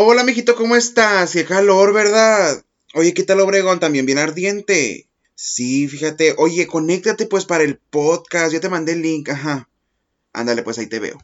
Hola, mijito, ¿cómo estás? Qué calor, ¿verdad? Oye, ¿qué tal Obregón? También bien ardiente. Sí, fíjate. Oye, conéctate pues para el podcast. Ya te mandé el link, ajá. Ándale, pues ahí te veo.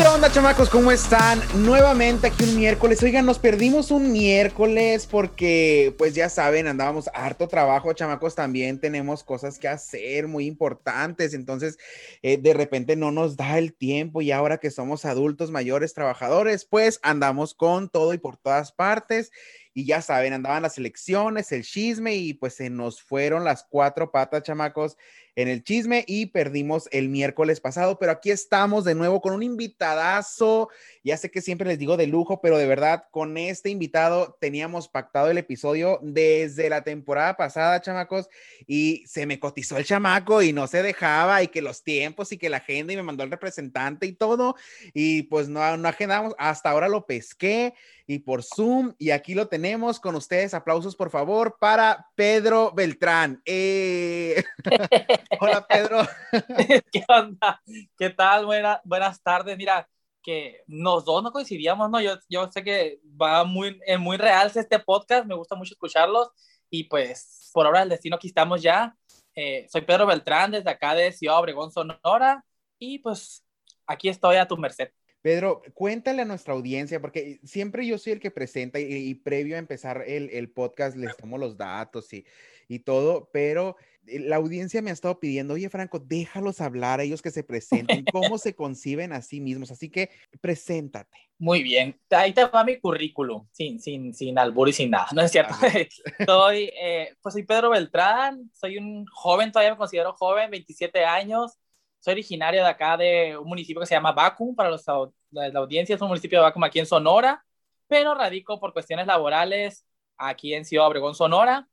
¿Qué onda, chamacos? ¿Cómo están? Nuevamente aquí un miércoles. Oigan, nos perdimos un miércoles porque, pues ya saben, andábamos harto trabajo, chamacos. También tenemos cosas que hacer muy importantes. Entonces, eh, de repente no nos da el tiempo y ahora que somos adultos mayores trabajadores, pues andamos con todo y por todas partes. Y ya saben, andaban las elecciones, el chisme y pues se nos fueron las cuatro patas, chamacos en el chisme y perdimos el miércoles pasado, pero aquí estamos de nuevo con un invitadazo. Ya sé que siempre les digo de lujo, pero de verdad con este invitado teníamos pactado el episodio desde la temporada pasada, chamacos, y se me cotizó el chamaco y no se dejaba y que los tiempos y que la agenda y me mandó el representante y todo y pues no, no agendamos, hasta ahora lo pesqué y por Zoom. Y aquí lo tenemos con ustedes. Aplausos, por favor, para Pedro Beltrán. Eh, hola, Pedro. ¿Qué onda? ¿Qué tal? buenas tardes. Mira, que nos dos no coincidíamos, ¿no? Yo, yo sé que va muy, en muy real este podcast. Me gusta mucho escucharlos. Y pues, por ahora, el destino aquí estamos ya. Eh, soy Pedro Beltrán, desde acá de Ciudad Obregón, Sonora. Y pues, aquí estoy a tu merced. Pedro, cuéntale a nuestra audiencia, porque siempre yo soy el que presenta y, previo a empezar el, podcast les tomo los datos y, y, todo, pero eh, la audiencia me ha estado pidiendo, oye Franco, déjalos hablar a ellos que se presenten, cómo se conciben a sí mismos, así que preséntate. Muy bien, ahí te va mi currículum, sin, sin, sin albur y sin nada, ¿no es cierto? soy, eh, pues soy Pedro Beltrán, soy un joven, todavía me considero joven, 27 años, soy originario de acá de un municipio que se llama Bacum, para los, la, audiencia es un municipio de Bacum aquí en Sonora, pero radico por cuestiones laborales aquí en Ciudad Obregón, Sonora.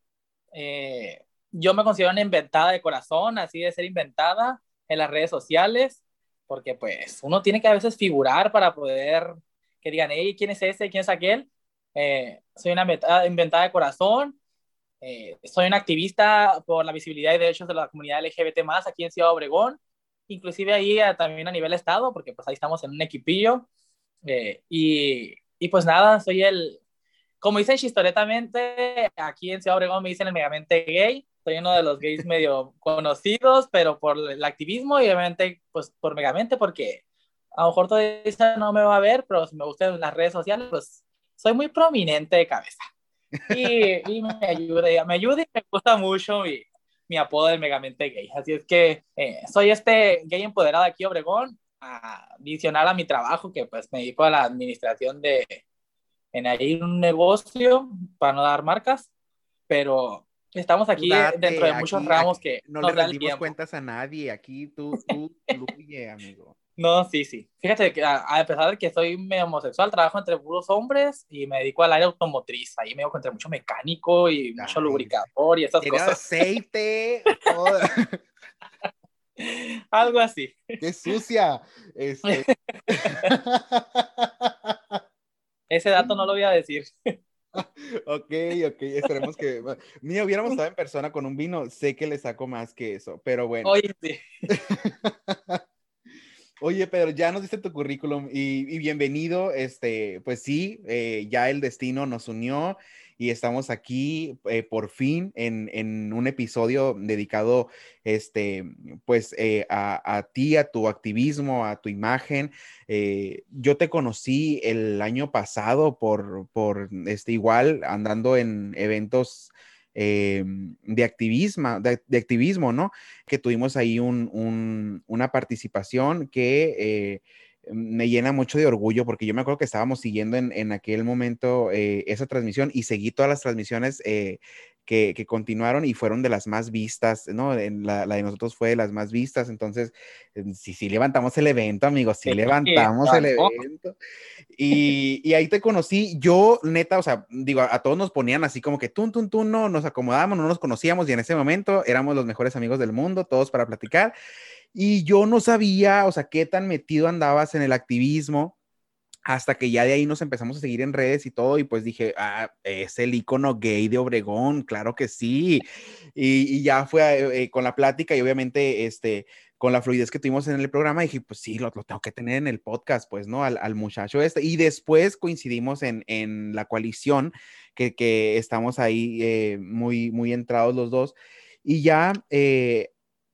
Eh, yo me considero una inventada de corazón, así de ser inventada en las redes sociales, porque pues uno tiene que a veces figurar para poder que digan, hey, ¿quién es ese? ¿Quién es aquel? Eh, soy una inventada de corazón, eh, soy una activista por la visibilidad y derechos de la comunidad LGBT más aquí en Ciudad Obregón inclusive ahí también a nivel estado, porque pues ahí estamos en un equipillo. Eh, y, y, pues nada, soy el, como dicen chistoretamente, aquí en Ciudad Obregón me dicen el megamente gay, soy uno de los gays medio conocidos, pero por el activismo y obviamente pues por megamente, porque a lo mejor todavía no me va a ver, pero si me gustan las redes sociales, pues soy muy prominente de cabeza. Y, y me ayuda, me ayuda y me gusta mucho y mi apodo del Megamente Gay. Así es que eh, soy este gay empoderado aquí, Obregón, adicional a mi trabajo, que pues me dedico a la administración de, en ahí un negocio, para no dar marcas, pero estamos aquí dentro de muchos ramos que no le rendimos cuentas a nadie, aquí tú, tú fluye, amigo. No, sí, sí. Fíjate que a, pesar de que soy medio homosexual, trabajo entre puros hombres y me dedico al área automotriz. Ahí me entre mucho mecánico y mucho lubricador y esas cosas. aceite. Algo así. ¡Qué sucia! Este. Ese dato no lo voy a decir. ok, ok, esperemos que. Mira, hubiéramos estado en persona con un vino, sé que le saco más que eso, pero bueno. Oye, sí. Oye, Pedro, ya nos diste tu currículum y, bienvenido. Este, pues sí, eh, ya el destino nos unió y estamos aquí eh, por fin en, un episodio dedicado, este, pues eh, a, a, ti, a tu activismo, a tu imagen. yo te conocí el año pasado por, por este, igual andando en eventos eh, de, activismo, de, activismo, ¿no? Que tuvimos ahí una participación que eh, me llena mucho de orgullo porque yo me acuerdo que estábamos siguiendo en, aquel momento eh, esa transmisión y seguí todas las transmisiones que, que, continuaron y fueron de las más vistas, ¿no? La, la, de nosotros fue de las más vistas, entonces, sí, sí levantamos el evento, amigos, sí, levantamos el evento. Y, y, ahí te conocí, yo neta, o sea, digo, a, todos nos ponían así como que tú, tú, tú, no, nos acomodamos, no nos conocíamos y en ese momento éramos los mejores amigos del mundo, todos para platicar. Y yo no sabía, o sea, qué tan metido andabas en el activismo hasta que ya de ahí nos empezamos a seguir en redes y todo, y pues dije, ah, es el icono gay de Obregón, claro que sí. Y, ya fue eh, eh, con la plática y obviamente, este, con la fluidez que tuvimos en el programa, dije, pues sí, lo, tengo que tener en el podcast, pues, ¿no? Al, muchacho este. Y después coincidimos en, en la coalición, que, que estamos ahí eh, muy, muy entrados los dos. Y ya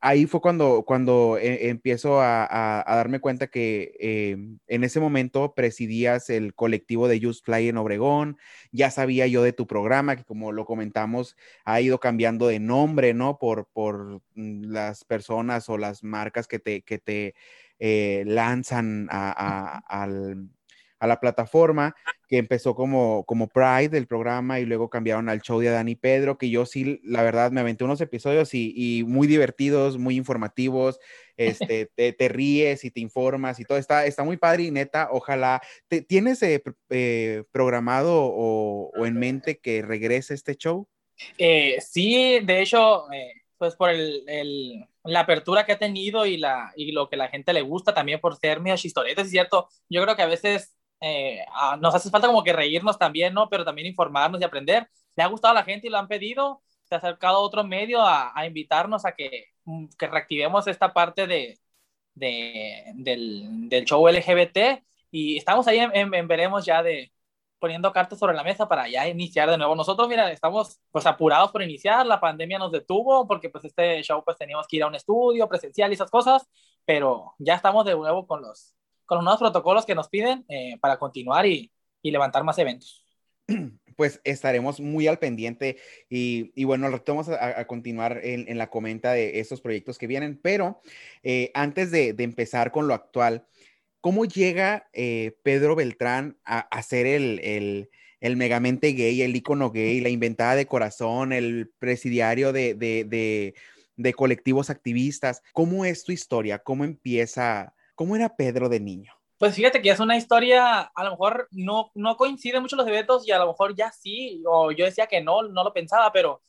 ahí fue cuando, cuando eh, empiezo a, darme cuenta que eh, en ese momento presidías el colectivo de Just Fly en Obregón, ya sabía yo de tu programa, que como lo comentamos, ha ido cambiando de nombre, ¿no? Por, por mm, las personas o las marcas que te, que te eh, lanzan al a la plataforma, que empezó como, como Pride del programa y luego cambiaron al show de Dani Pedro, que yo sí, la verdad, me aventé unos episodios y, muy divertidos, muy informativos, este, te, ríes y te informas y todo, está, está muy padre y neta, ojalá, ¿te, ¿tienes eh, eh, programado o, en mente que regrese este show? Eh, sí, de hecho, pues por el, la apertura que ha tenido y, la, y lo que la gente le gusta también por ser mías historietas, es cierto, yo creo que a veces eh, nos hace falta como que reírnos también, ¿no? Pero también informarnos y aprender. Le ha gustado a la gente y lo han pedido. Se ha acercado otro medio a, invitarnos a que, mm, que, reactivemos esta parte de, de del, del, show LGBT y estamos ahí en, veremos ya de poniendo cartas sobre la mesa para ya iniciar de nuevo. Nosotros, mira, estamos pues apurados por iniciar, la pandemia nos detuvo porque pues este show pues teníamos que ir a un estudio presencial y esas cosas, pero ya estamos de nuevo con los, con los nuevos protocolos que nos piden eh, para continuar y, y, levantar más eventos. Pues estaremos muy al pendiente y, y bueno, vamos a, a continuar en, la comenta de estos proyectos que vienen, pero eh, antes de, de, empezar con lo actual, ¿cómo llega eh, Pedro Beltrán a, a ser el, el, el, megamente gay, el icono gay, la inventada de corazón, el presidiario de, de, de, de colectivos activistas? ¿Cómo es tu historia? ¿Cómo empieza? ¿Cómo era Pedro de niño? Pues fíjate que es una historia, a lo mejor no, no coincide mucho los eventos y a lo mejor ya sí, o yo decía que no, no lo pensaba, pero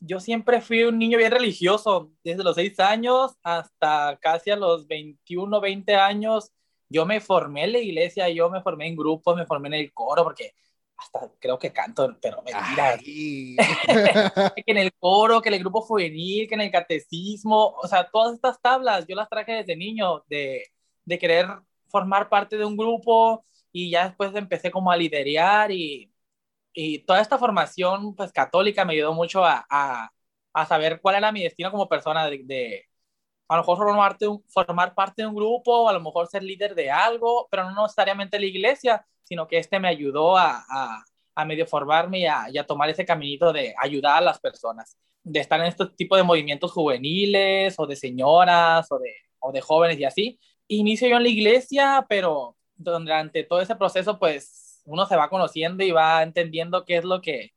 yo siempre fui un niño bien religioso, desde los 6 años hasta casi a los 21, 20 años. Yo me formé en la iglesia, yo me formé en grupos, me formé en el coro, porque hasta creo que canto, pero mentira. que en el coro, que en el grupo juvenil, que en el catecismo, o sea, todas estas tablas yo las traje desde niño, de de querer formar parte de un grupo y ya después empecé como a liderar y, y toda esta formación pues católica me ayudó mucho a, a, a saber cuál era mi destino como persona de, de a lo mejor formar, formar parte de un grupo, a lo mejor ser líder de algo, pero no necesariamente la iglesia, sino que este me ayudó a, a, a medio formarme y a, a, tomar ese caminito de ayudar a las personas, de estar en este tipo de movimientos juveniles o de señoras o de, o de jóvenes y así, inicio yo en la iglesia, pero durante todo ese proceso, pues uno se va conociendo y va entendiendo qué es lo que,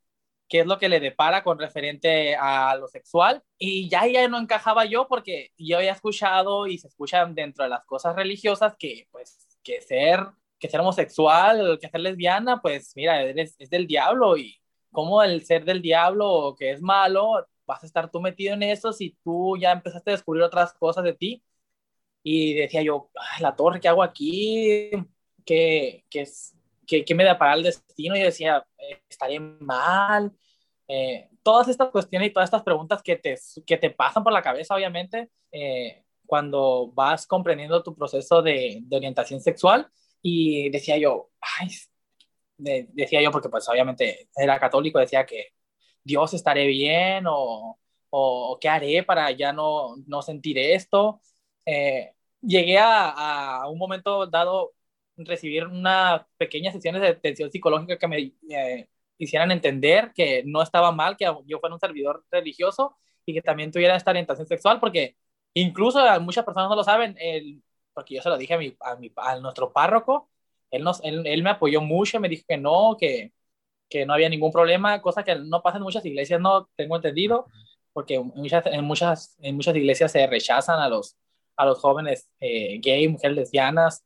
qué es lo que le depara con referente a lo sexual. Y ya ya no encajaba yo porque yo había escuchado y se escuchan dentro de las cosas religiosas que, pues, que ser, que ser homosexual, que ser lesbiana, pues mira, es del diablo y como el ser del diablo que es malo, vas a estar tú metido en eso si tú ya empezaste a descubrir otras cosas de ti y decía yo, la torre, ¿qué hago aquí? ¿Qué, qué, es, qué, qué me da para el destino? Y yo decía, eh, estaré mal. Eh, todas estas cuestiones y todas estas preguntas que te, que te pasan por la cabeza, obviamente, eh, cuando vas comprendiendo tu proceso de, de, orientación sexual. Y decía yo, ay, decía yo, porque pues obviamente era católico, decía que Dios estaré bien o, o qué haré para ya no, no sentir esto. Eh, llegué a, a, un momento dado recibir unas pequeñas sesiones de atención psicológica que me eh, hicieran entender que no estaba mal que yo fuera un servidor religioso y que también tuviera esta orientación sexual, porque incluso muchas personas no lo saben, el, porque yo se lo dije a, mi, a, mi, a nuestro párroco, él, nos, él, él, me apoyó mucho, me dijo que no, que, que no había ningún problema, cosa que no pasa en muchas iglesias, no tengo entendido, porque muchas, en muchas, en muchas iglesias se rechazan a los, a los jóvenes eh, gay, mujeres lesbianas,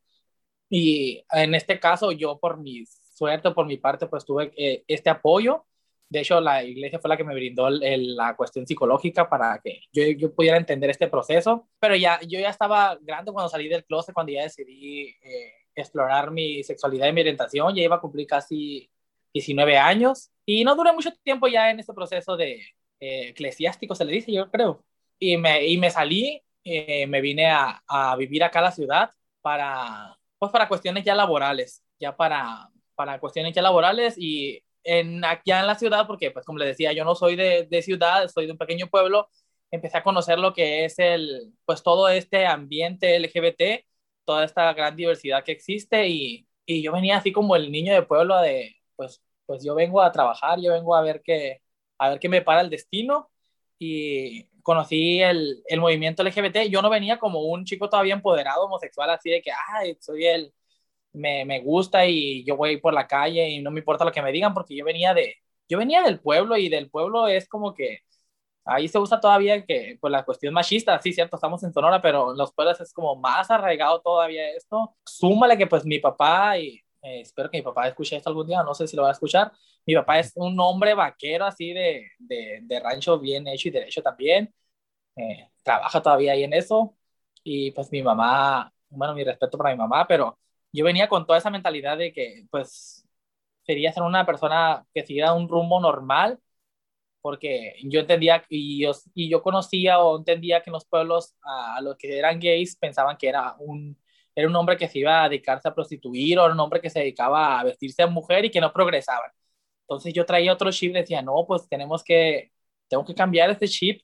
y en este caso yo por mi suerte, por mi parte, pues tuve eh, este apoyo. De hecho, la iglesia fue la que me brindó la cuestión psicológica para que yo, pudiera entender este proceso. Pero ya, yo ya estaba grande cuando salí del closet, cuando ya decidí eh, explorar mi sexualidad y mi orientación. Ya iba a cumplir casi 19 años y no duré mucho tiempo ya en este proceso de eclesiástico, se le dice, yo creo. Y me, y me salí, eh, me vine a, a, vivir acá a la ciudad para, pues para cuestiones ya laborales, ya para, para cuestiones ya laborales y en, ya en la ciudad, porque pues como le decía, yo no soy de, de ciudad, soy de un pequeño pueblo, empecé a conocer lo que es el, pues todo este ambiente LGBT, toda esta gran diversidad que existe y, y yo venía así como el niño de pueblo de, pues, pues yo vengo a trabajar, yo vengo a ver qué, a ver qué me para el destino y conocí el, el movimiento LGBT. Yo no venía como un chico todavía empoderado homosexual, así de que, ay, soy el, me, me gusta y yo voy por la calle y no me importa lo que me digan, porque yo venía de, yo venía del pueblo y del pueblo es como que ahí se usa todavía que pues la cuestión machista, sí, cierto, estamos en Sonora, pero en los pueblos es como más arraigado todavía esto. Súmale que pues mi papá y eh, espero que mi papá escuche esto algún día, no sé si lo va a escuchar. Mi papá es un hombre vaquero así de, de, de rancho bien hecho y derecho también. Eh, trabaja todavía ahí en eso. Y pues mi mamá, bueno, mi respeto para mi mamá, pero yo venía con toda esa mentalidad de que pues quería ser una persona que siguiera un rumbo normal, porque yo entendía y yo, y yo conocía o entendía que en los pueblos a los que eran gays pensaban que era un era un hombre que se iba a dedicarse a prostituir o era un hombre que se dedicaba a vestirse a mujer y que no progresaba. Entonces yo traía otro chip, decía, no, pues tenemos que, tengo que cambiar este chip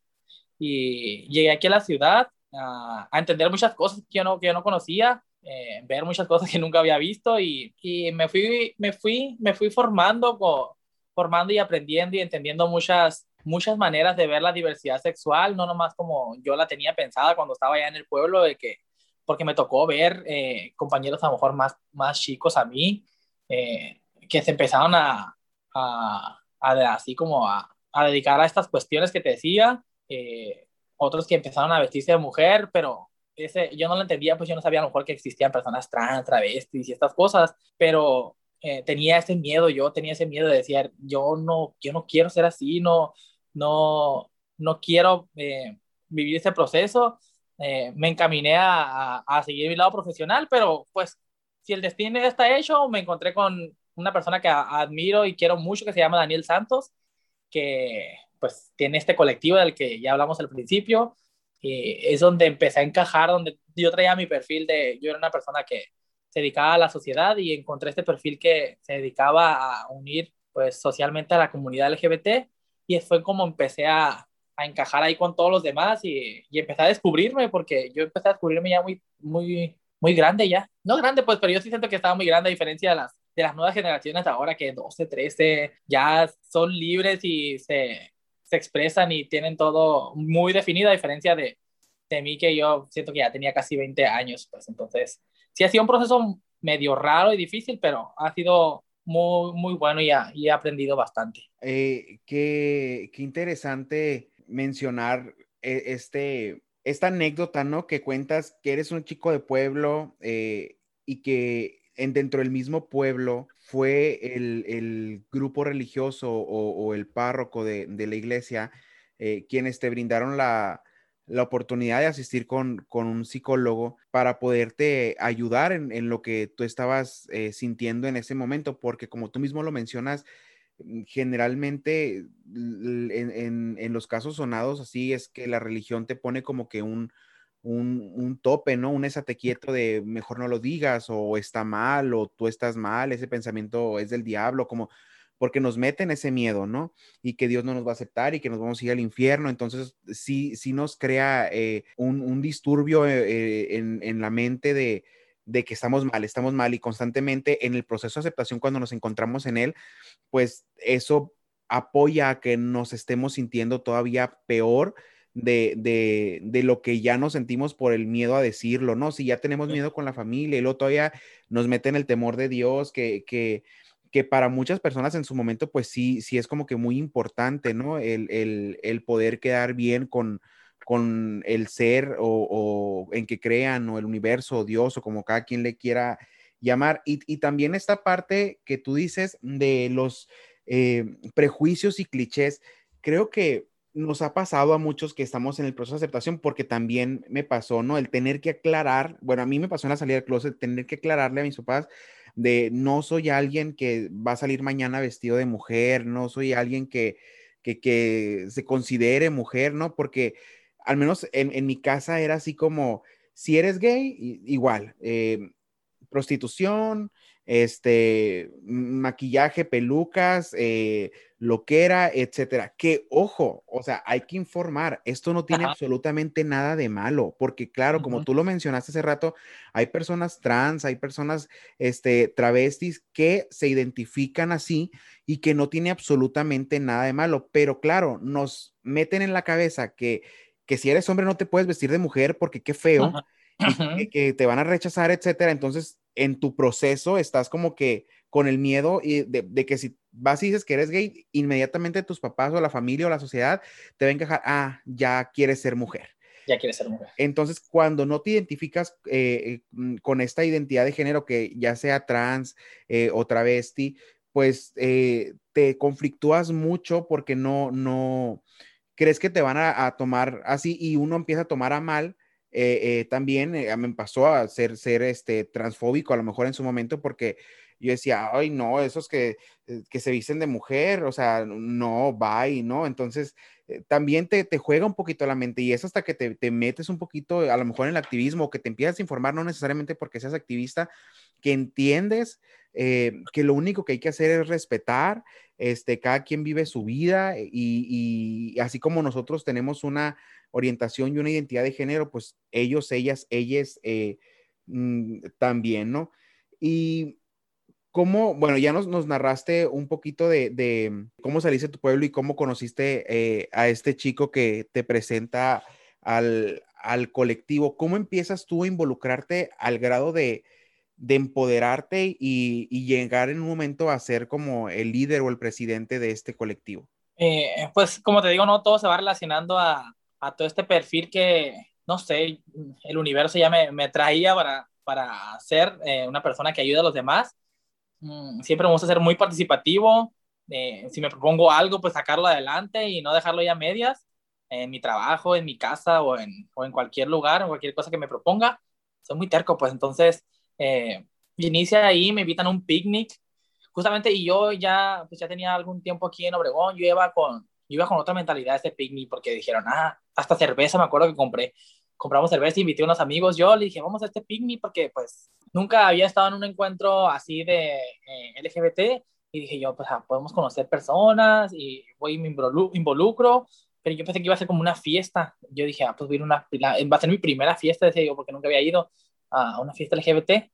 y llegué aquí a la ciudad a, a entender muchas cosas que yo no, que yo no conocía, eh, ver muchas cosas que nunca había visto y, y, me, fui, me, fui, me fui formando, formando y aprendiendo y entendiendo muchas, muchas maneras de ver la diversidad sexual, no nomás como yo la tenía pensada cuando estaba allá en el pueblo, de que porque me tocó ver eh, compañeros a lo mejor más, más chicos a mí, eh, que se empezaron a, a, a así como a, a, dedicar a estas cuestiones que te decía, eh, otros que empezaron a vestirse de mujer, pero ese, yo no lo entendía, pues yo no sabía a lo mejor que existían personas trans, travestis y estas cosas, pero eh, tenía ese miedo, yo tenía ese miedo de decir, yo no, yo no quiero ser así, no, no, no quiero eh, vivir ese proceso eh, me encaminé a, a, seguir mi lado profesional, pero pues si el destino está hecho, me encontré con una persona que admiro y quiero mucho que se llama Daniel Santos, que pues tiene este colectivo del que ya hablamos al principio, y es donde empecé a encajar, donde yo traía mi perfil de, yo era una persona que se dedicaba a la sociedad y encontré este perfil que se dedicaba a unir pues socialmente a la comunidad LGBT y fue como empecé a, a encajar ahí con todos los demás y, y empecé a descubrirme, porque yo empecé a descubrirme ya muy, muy, muy grande ya. No grande, pues, pero yo sí siento que estaba muy grande a diferencia de las, de las nuevas generaciones ahora que 12, 13 ya son libres y se, se expresan y tienen todo muy definido a diferencia de, de mí que yo siento que ya tenía casi 20 años, pues entonces sí ha sido un proceso medio raro y difícil, pero ha sido muy, muy bueno y, ha, y he aprendido bastante. Eh, qué, qué interesante mencionar eh, este, esta anécdota, ¿no? Que cuentas que eres un chico de pueblo eh, y que en, dentro del mismo pueblo fue el, el grupo religioso o, el párroco de, de la iglesia eh, quienes te brindaron la, la oportunidad de asistir con, con, un psicólogo para poderte ayudar en, en lo que tú estabas eh, sintiendo en ese momento, porque como tú mismo lo mencionas, Mm, generalmente en, en, en, los casos sonados así es que la religión te pone como que un, un, un, tope, ¿no? Un esate quieto de mejor no lo digas o está mal o tú estás mal, ese pensamiento es del diablo, como porque nos meten ese miedo, ¿no? Y que Dios no nos va a aceptar y que nos vamos a ir al infierno. Entonces, sí, sí nos crea eh, un, un, disturbio eh, en, en la mente de, de que estamos mal, estamos mal y constantemente en el proceso de aceptación cuando nos encontramos en él, pues eso apoya a que nos estemos sintiendo todavía peor de, de, de, lo que ya nos sentimos por el miedo a decirlo, ¿no? Si ya tenemos miedo con la familia y luego todavía nos meten el temor de Dios, que, que, que para muchas personas en su momento, pues sí, sí es como que muy importante, ¿no? El, el, el poder quedar bien con, con el ser o, en que crean o el universo o Dios o como cada quien le quiera llamar. Y, y también esta parte que tú dices de los eh, prejuicios y clichés, creo que nos ha pasado a muchos que estamos en el proceso de aceptación porque también me pasó, ¿no? El tener que aclarar, bueno, a mí me pasó en la salida del closet, tener que aclararle a mis papás de no soy alguien que va a salir mañana vestido de mujer, no soy alguien que, que, se considere mujer, ¿no? Porque al menos en, mi casa era así como, si eres gay, igual, eh, prostitución, este, maquillaje, pelucas, eh, loquera, etcétera. Que ojo, o sea, hay que informar, esto no tiene absolutamente nada de malo, porque claro, como tú lo mencionaste hace rato, hay personas trans, hay personas, este, travestis que se identifican así y que no tiene absolutamente nada de malo, pero claro, nos meten en la cabeza que que si eres hombre no te puedes vestir de mujer porque qué feo, que, te van a rechazar, etcétera. Entonces, en tu proceso estás como que con el miedo de, que si vas y dices que eres gay, inmediatamente tus papás o la familia o la sociedad te va a encajar, ah, ya quieres ser mujer. Ya quieres ser mujer. Entonces, cuando no te identificas eh, eh, mm, con esta identidad de género, que ya sea trans eh, o travesti, pues te conflictúas mucho porque no, no, crees que te van a, tomar así y uno empieza a tomar a mal. Eh, eh, también eh, me pasó a ser, ser este, transfóbico a lo mejor en su momento porque yo decía, ay, no, esos que, que se visten de mujer, o sea, no, bye, ¿no? Entonces, también te, te, juega un poquito la mente y es hasta que te, te, metes un poquito, a lo mejor en el activismo, que te empiezas a informar, no necesariamente porque seas activista, que entiendes que lo único que hay que hacer es respetar este, cada quien vive su vida y, así como nosotros tenemos una orientación y una identidad de género, pues ellos, ellas, ellas eh, mm, también, ¿no? Y cómo, bueno, ya nos, narraste un poquito de, cómo saliste de tu pueblo y cómo conociste eh, a este chico que te presenta al, colectivo. ¿Cómo empiezas tú a involucrarte al grado de, de empoderarte y, llegar en un momento a ser como el líder o el presidente de este colectivo? Eh, pues como te digo, no todo se va relacionando a, todo este perfil que, no sé, el universo ya me, traía para, para ser eh, una persona que ayuda a los demás. Mm, siempre me gusta ser muy participativo. Eh, si me propongo algo, pues sacarlo adelante y no dejarlo ya a medias en mi trabajo, en mi casa o en, o en cualquier lugar, en cualquier cosa que me proponga. Soy muy terco, pues entonces eh, inicia ahí, me invitan a un picnic, justamente, y yo ya, pues ya tenía algún tiempo aquí en Obregón, yo iba con, yo iba con otra mentalidad a este picnic, porque dijeron, ah, hasta cerveza, me acuerdo que compré, compramos cerveza, invité a unos amigos, yo le dije, vamos a este picnic, porque pues nunca había estado en un encuentro así de eh, LGBT, y dije yo, pues ah, podemos conocer personas, y voy y me involucro, pero yo pensé que iba a ser como una fiesta. Yo dije, ah, pues voy a una, va a ser mi primera fiesta, decía yo, porque nunca había ido a una fiesta LGBT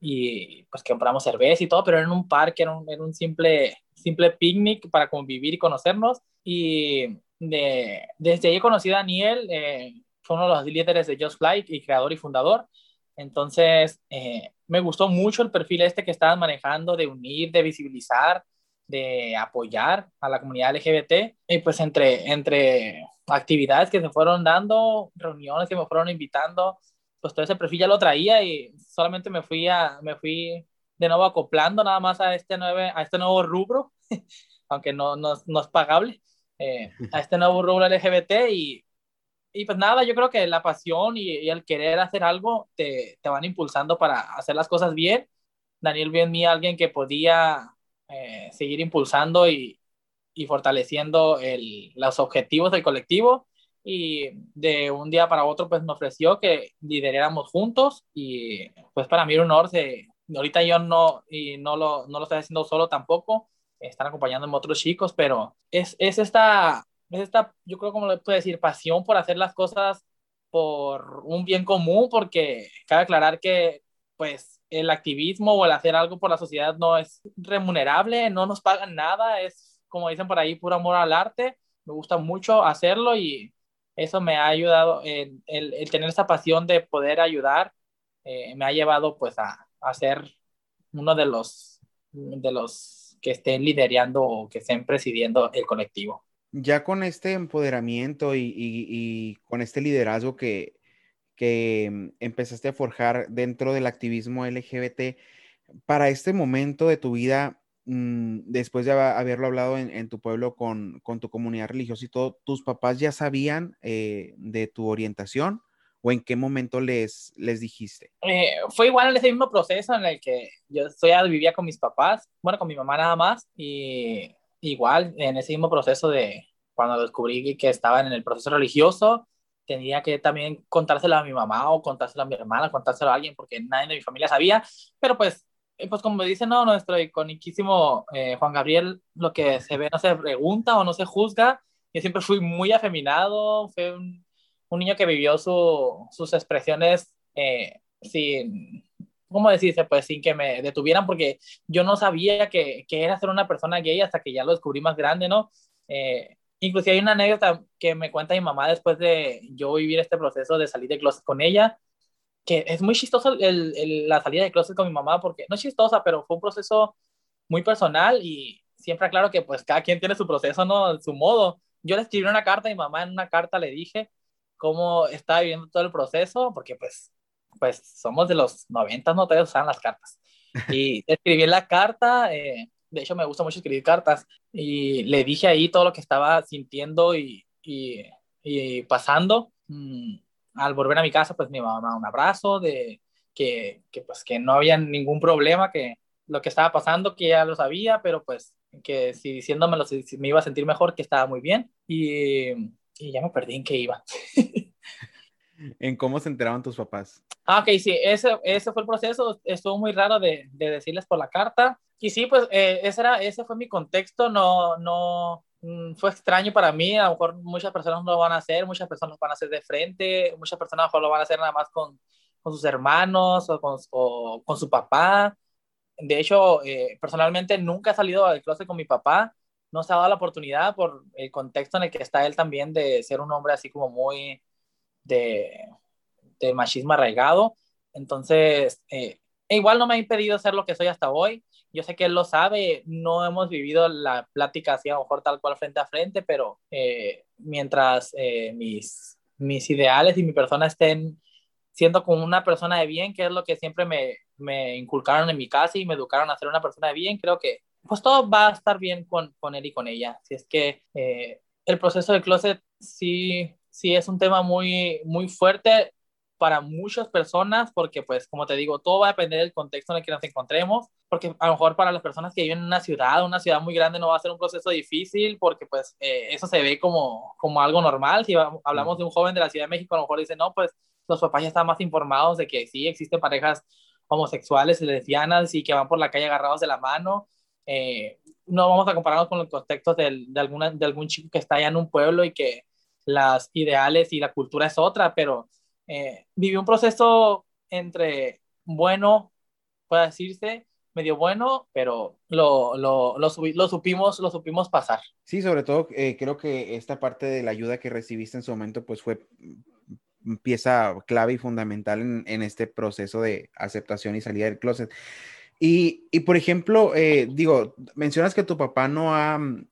y pues compramos cerveza y todo, pero era en un parque, era un, era un simple, simple picnic para convivir y conocernos. Y de, desde ahí conocí a Daniel, eh, fue uno de los líderes de Just Flight y creador y fundador. Entonces, eh, me gustó mucho el perfil este que estaban manejando de unir, de visibilizar, de apoyar a la comunidad LGBT. Y pues entre, entre actividades que se fueron dando, reuniones que me fueron invitando, pues todo ese perfil ya lo traía y solamente me fui, a, me fui de nuevo acoplando nada más a este, nueve, a este nuevo rubro, aunque no, no, no es pagable, eh, a este nuevo rubro LGBT y, y, pues nada, yo creo que la pasión y, el querer hacer algo te, te, van impulsando para hacer las cosas bien. Daniel vio en mí alguien que podía eh, seguir impulsando y, y fortaleciendo el, los objetivos del colectivo y de un día para otro pues me ofreció que lideráramos juntos y pues para mí era un honor de, ahorita yo no y no lo, no lo estoy haciendo solo tampoco están acompañándome otros chicos pero es, es esta es esta yo creo como le puedo decir pasión por hacer las cosas por un bien común porque cabe aclarar que pues el activismo o el hacer algo por la sociedad no es remunerable no nos pagan nada es como dicen por ahí puro amor al arte. Me gusta mucho hacerlo y eso me ha ayudado, el, el, tener esa pasión de poder ayudar, eh, me ha llevado pues a, a, ser uno de los, de los que estén liderando o que estén presidiendo el colectivo. Ya con este empoderamiento y, con este liderazgo que, que mm, empezaste a forjar dentro del activismo LGBT, para este momento de tu vida, mm, después de haberlo hablado en, tu pueblo con, tu comunidad religiosa y todo, ¿tus papás ya sabían eh, de tu orientación? ¿O en qué momento les, les dijiste? Eh, fue igual en ese mismo proceso en el que yo vivía con mis papás, bueno, con mi mamá nada más, y igual en ese mismo proceso de cuando descubrí que estaba en el proceso religioso, tenía que también contárselo a mi mamá o contárselo a mi hermana, contárselo a alguien, porque nadie de mi familia sabía, pero pues, eh, pues como dice no, nuestro iconiquísimo eh, Juan Gabriel, lo que se ve no se pregunta o no se juzga, yo siempre fui muy afeminado, fue un un niño que vivió su, sus expresiones eh, sin, ¿cómo decirse? Pues sin que me detuvieran, porque yo no sabía que, que, era ser una persona gay hasta que ya lo descubrí más grande, ¿no? Eh, inclusive hay una anécdota que me cuenta mi mamá después de yo vivir este proceso de salir de closet con ella, que es muy chistosa el, el, la salida de closet con mi mamá, porque no es chistosa, pero fue un proceso muy personal y siempre aclaro que pues cada quien tiene su proceso, ¿no? Su modo. Yo le escribí una carta a mi mamá, en una carta le dije cómo estaba viviendo todo el proceso, porque pues, pues somos de los 90, no todavía usaban las cartas. Y escribí la carta, eh, de hecho me gusta mucho escribir cartas, y le dije ahí todo lo que estaba sintiendo y, y, y pasando. Mm, al volver a mi casa, pues mi mamá un abrazo de que, que, pues que no había ningún problema, que lo que estaba pasando, que ya lo sabía, pero pues que si diciéndomelo si me iba a sentir mejor, que estaba muy bien. Y y ya me perdí en qué iba. ¿En cómo se enteraban tus papás? Ah, ok, sí, ese, ese fue el proceso. Estuvo muy raro de, de decirles por la carta. Y sí, pues eh, ese, era, ese fue mi contexto. No, no, mm, fue extraño para mí. A lo mejor muchas personas no lo van a hacer, muchas personas lo van a hacer de frente, muchas personas a lo mejor lo van a hacer nada más con, con sus hermanos o con, o con su papá. De hecho, eh, personalmente nunca he salido del closet con mi papá no se ha dado la oportunidad por el contexto en el que está él también de ser un hombre así como muy de, machismo arraigado. Entonces, eh, igual no me ha impedido ser lo que soy hasta hoy. Yo sé que él lo sabe, no hemos vivido la plática así a lo mejor tal cual frente a frente, pero eh, mientras eh, mis, mis ideales y mi persona estén siendo como una persona de bien, que es lo que siempre me, me inculcaron en mi casa y me educaron a ser una persona de bien, creo que pues todo va a estar bien con, con él y con ella. Si es que eh, el proceso de closet sí, sí es un tema muy, muy fuerte para muchas personas, porque pues como te digo, todo va a depender del contexto en el que nos encontremos, porque a lo mejor para las personas que viven en una ciudad, una ciudad muy grande, no va a ser un proceso difícil, porque pues eh, eso se ve como, como algo normal. Si hablamos de un joven de la Ciudad de México, a lo mejor dice, no, pues los papás ya están más informados de que sí existen parejas homosexuales lesbianas y que van por la calle agarrados de la mano eh, no vamos a compararnos con los contextos de, de, alguna, de algún chico que está allá en un pueblo y que las ideales y la cultura es otra, pero eh, vivió un proceso entre bueno, puede decirse, medio bueno, pero lo, lo, lo, lo, supimos, lo supimos pasar. Sí, sobre todo eh, creo que esta parte de la ayuda que recibiste en su momento, pues fue pieza clave y fundamental en, en este proceso de aceptación y salida del closet. Y, por ejemplo, eh, digo, mencionas que tu papá no ha mm,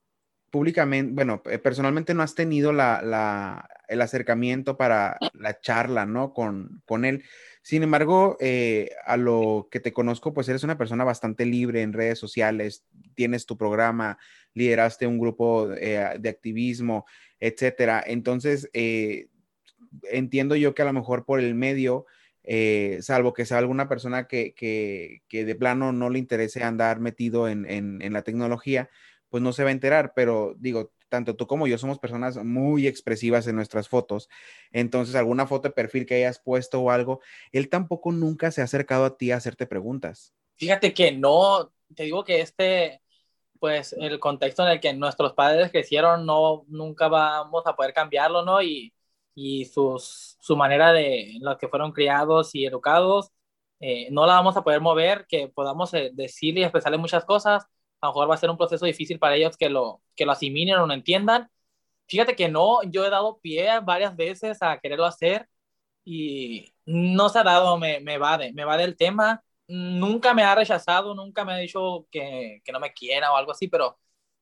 públicamente, bueno, eh, personalmente no has tenido la, la, el acercamiento para la charla, ¿no? Con, con él. Sin embargo, eh, a lo que te conozco, pues eres una persona bastante libre en redes sociales, tienes tu programa, lideraste un grupo de activismo, etcétera. Entonces, entiendo yo que a lo mejor por el medio eh, salvo que sea alguna persona que, que, que, de plano no le interese andar metido en, en, en, la tecnología, pues no se va a enterar, pero digo, tanto tú como yo somos personas muy expresivas en nuestras fotos, entonces alguna foto de perfil que hayas puesto o algo, él tampoco nunca se ha acercado a ti a hacerte preguntas. Fíjate que no, te digo que este, pues el contexto en el que nuestros padres crecieron, no, nunca vamos a poder cambiarlo, ¿no? Y y sus, su manera de los que fueron criados y educados, eh, no la vamos a poder mover, que podamos eh, decirle y expresarle muchas cosas. A lo mejor va a ser un proceso difícil para ellos que lo, que lo asimilen o lo entiendan. Fíjate que no, yo he dado pie varias veces a quererlo hacer y no se ha dado, me, me va, de, me va del tema. nunca me ha rechazado, nunca me ha dicho que, que no me quiera o algo así, pero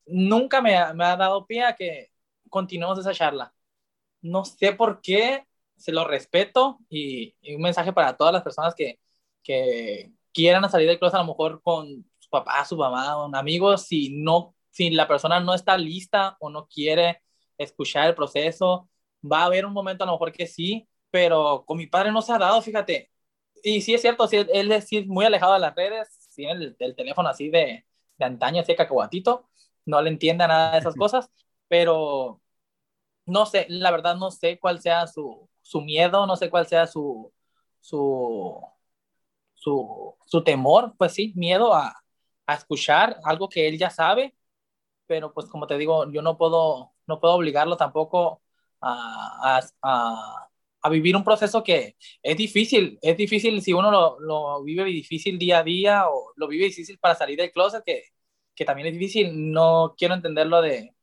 nunca me me ha dado pie a que continuemos esa charla. No sé por qué, se lo respeto y, un mensaje para todas las personas que, que quieran salir del closet a lo mejor con su papá, su mamá, un amigo, si no, si la persona no está lista o no quiere escuchar el proceso, va a haber un momento a lo mejor que sí, pero con mi padre no se ha dado, fíjate. Y sí es cierto, sí, él es, muy alejado de las redes, tiene el, teléfono así de, de antaño, así de cacahuatito, no le entiende nada de esas cosas, pero no sé, la verdad no sé cuál sea su, su miedo, no sé cuál sea su, su, su, su temor, pues sí, miedo a, a, escuchar algo que él ya sabe, pero pues como te digo, yo no puedo, no puedo obligarlo tampoco a, a, a vivir un proceso que es difícil, es difícil si uno lo, lo, vive difícil día a día o lo vive difícil para salir del closet, que, que también es difícil, no quiero entenderlo de,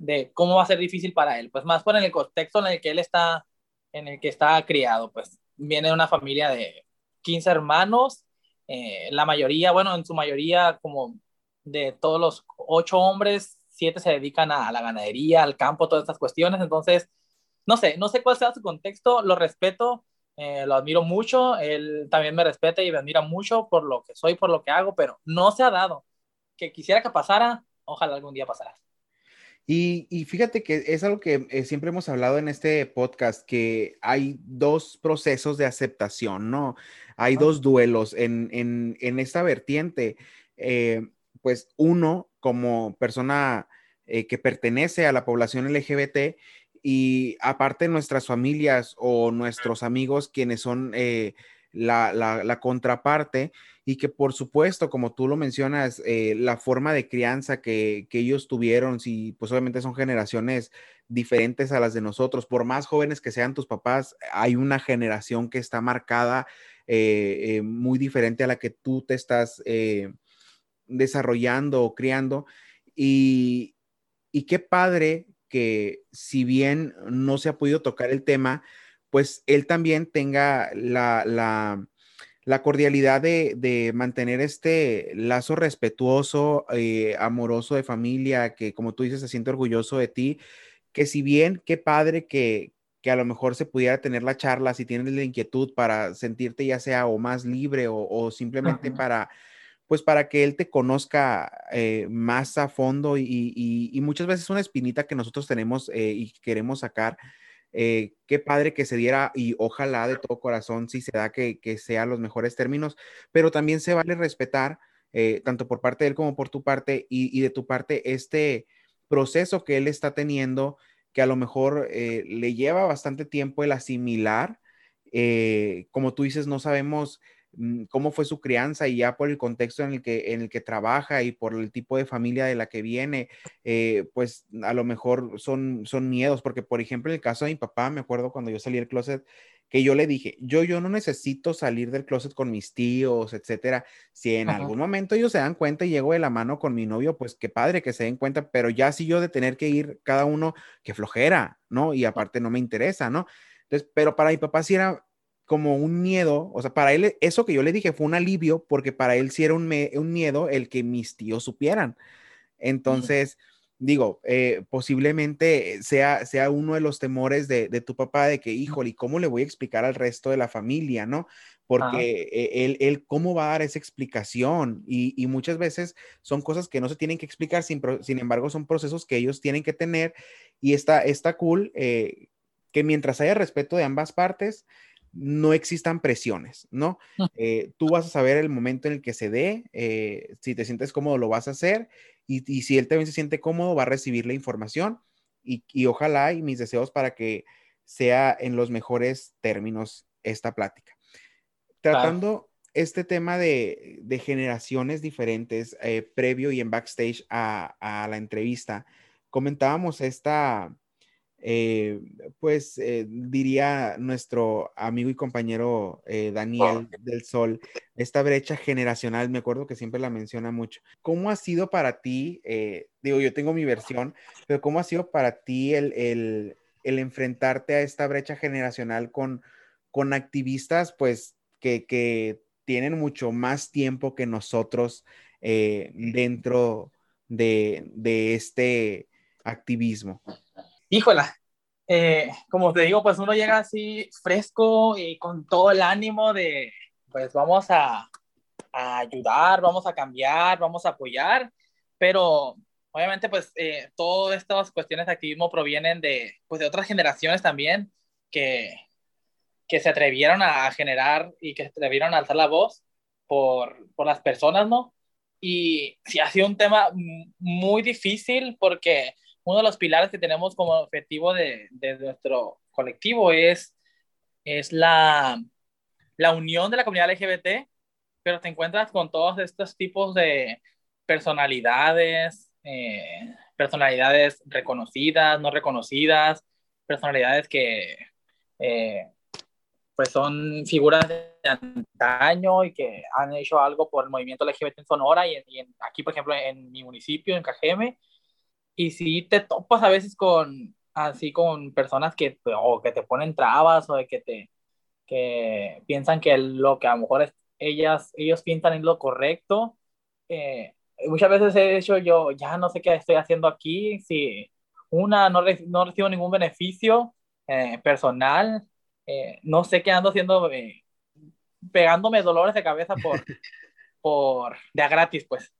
de cómo va a ser difícil para él, pues más por el contexto en el que él está, en el que está criado, pues viene de una familia de 15 hermanos, eh, la mayoría, bueno, en su mayoría como de todos los ocho hombres, siete se dedican a, la ganadería, al campo, todas estas cuestiones, entonces, no sé, no sé cuál sea su contexto, lo respeto, eh, lo admiro mucho, él también me respeta y me admira mucho por lo que soy, por lo que hago, pero no se ha dado. Que quisiera que pasara, ojalá algún día pasara. Y, fíjate que es algo que eh, siempre hemos hablado en este podcast, que hay dos procesos de aceptación, ¿no? Hay dos duelos en, esta vertiente. Eh, pues uno, como persona eh, que pertenece a la población LGBT, y aparte nuestras familias o nuestros amigos quienes son la, contraparte y que por supuesto, como tú lo mencionas, eh, la forma de crianza que, ellos tuvieron, si pues obviamente son generaciones diferentes a las de nosotros, por más jóvenes que sean tus papás, hay una generación que está marcada eh, eh, muy diferente a la que tú te estás desarrollando o criando. Y, y qué padre que si bien no se ha podido tocar el tema, pues él también tenga la, la, cordialidad de, mantener este lazo respetuoso, eh, amoroso de familia, que como tú dices, se siente orgulloso de ti, que si bien, qué padre que, que a lo mejor se pudiera tener la charla, si tienes la inquietud para sentirte ya sea o más libre o, simplemente para, pues para que él te conozca eh, más a fondo y, muchas veces una espinita que nosotros tenemos eh, y queremos sacar eh, qué padre que se diera y ojalá de todo corazón si se da que, que sean los mejores términos, pero también se vale respetar, eh, tanto por parte de él como por tu parte y, de tu parte, este proceso que él está teniendo, que a lo mejor eh, le lleva bastante tiempo el asimilar. como tú dices, no sabemos cómo fue su crianza y ya por el contexto en el que, en el que trabaja y por el tipo de familia de la que viene, eh, pues a lo mejor son, son miedos, porque por ejemplo en el caso de mi papá, me acuerdo cuando yo salí del closet, que yo le dije, yo, yo no necesito salir del closet con mis tíos, etcétera. Si en algún momento ellos se dan cuenta y llego de la mano con mi novio, pues qué padre que se den cuenta, pero ya si yo de tener que ir cada uno, que flojera, ¿no? Y aparte no me interesa, ¿no? Entonces, pero para mi papá sí era como un miedo, o sea, para él eso que yo le dije fue un alivio porque para él sí era un, un miedo el que mis tíos supieran. Entonces, digo, eh, posiblemente sea, sea uno de los temores de, tu papá de que, híjole, ¿y cómo le voy a explicar al resto de la familia, no? Porque e, él, él, ¿cómo va a dar esa explicación? Y, muchas veces son cosas que no se tienen que explicar, sin, sin embargo, son procesos que ellos tienen que tener y está, está cool eh, que mientras haya respeto de ambas partes, no existan presiones, ¿no? Ah. Eh, tú vas a saber el momento en el que se dé, eh, si te sientes cómodo lo vas a hacer y, si él también se siente cómodo va a recibir la información y, ojalá y mis deseos para que sea en los mejores términos esta plática. Tratando este tema de, generaciones diferentes, eh, previo y en backstage a, a la entrevista, comentábamos esta eh, pues eh, diría nuestro amigo y compañero eh, Daniel del Sol, esta brecha generacional, me acuerdo que siempre la menciona mucho. ¿Cómo ha sido para ti, digo, yo tengo mi versión, pero cómo ha sido para ti el, el, el enfrentarte a esta brecha generacional con, con activistas, pues, que, que tienen mucho más tiempo que nosotros dentro de, de, este activismo? Híjola, eh, como te digo, pues uno llega así fresco y con todo el ánimo de, pues vamos a, a ayudar, vamos a cambiar, vamos a apoyar, pero obviamente pues eh, todas estas cuestiones de activismo provienen de, pues, de otras generaciones también que, que se atrevieron a generar y que se atrevieron a alzar la voz por, por las personas, ¿no? Y sí ha sido un tema muy difícil porque uno de los pilares que tenemos como objetivo de, de nuestro colectivo es, es la, la unión de la comunidad LGBT, pero te encuentras con todos estos tipos de personalidades, eh, personalidades reconocidas, no reconocidas, personalidades que eh, pues son figuras de antaño y que han hecho algo por el movimiento LGBT en Sonora y, aquí, por ejemplo, en mi municipio, en Cajeme, y si te topas a veces con así con personas que o que te ponen trabas o de que te que piensan que lo que a lo mejor es, ellas ellos piensan es lo correcto eh, muchas veces he dicho yo ya no sé qué estoy haciendo aquí si una no, no recibo ningún beneficio eh, personal eh, no sé qué ando haciendo pegándome dolores de cabeza por por de a gratis pues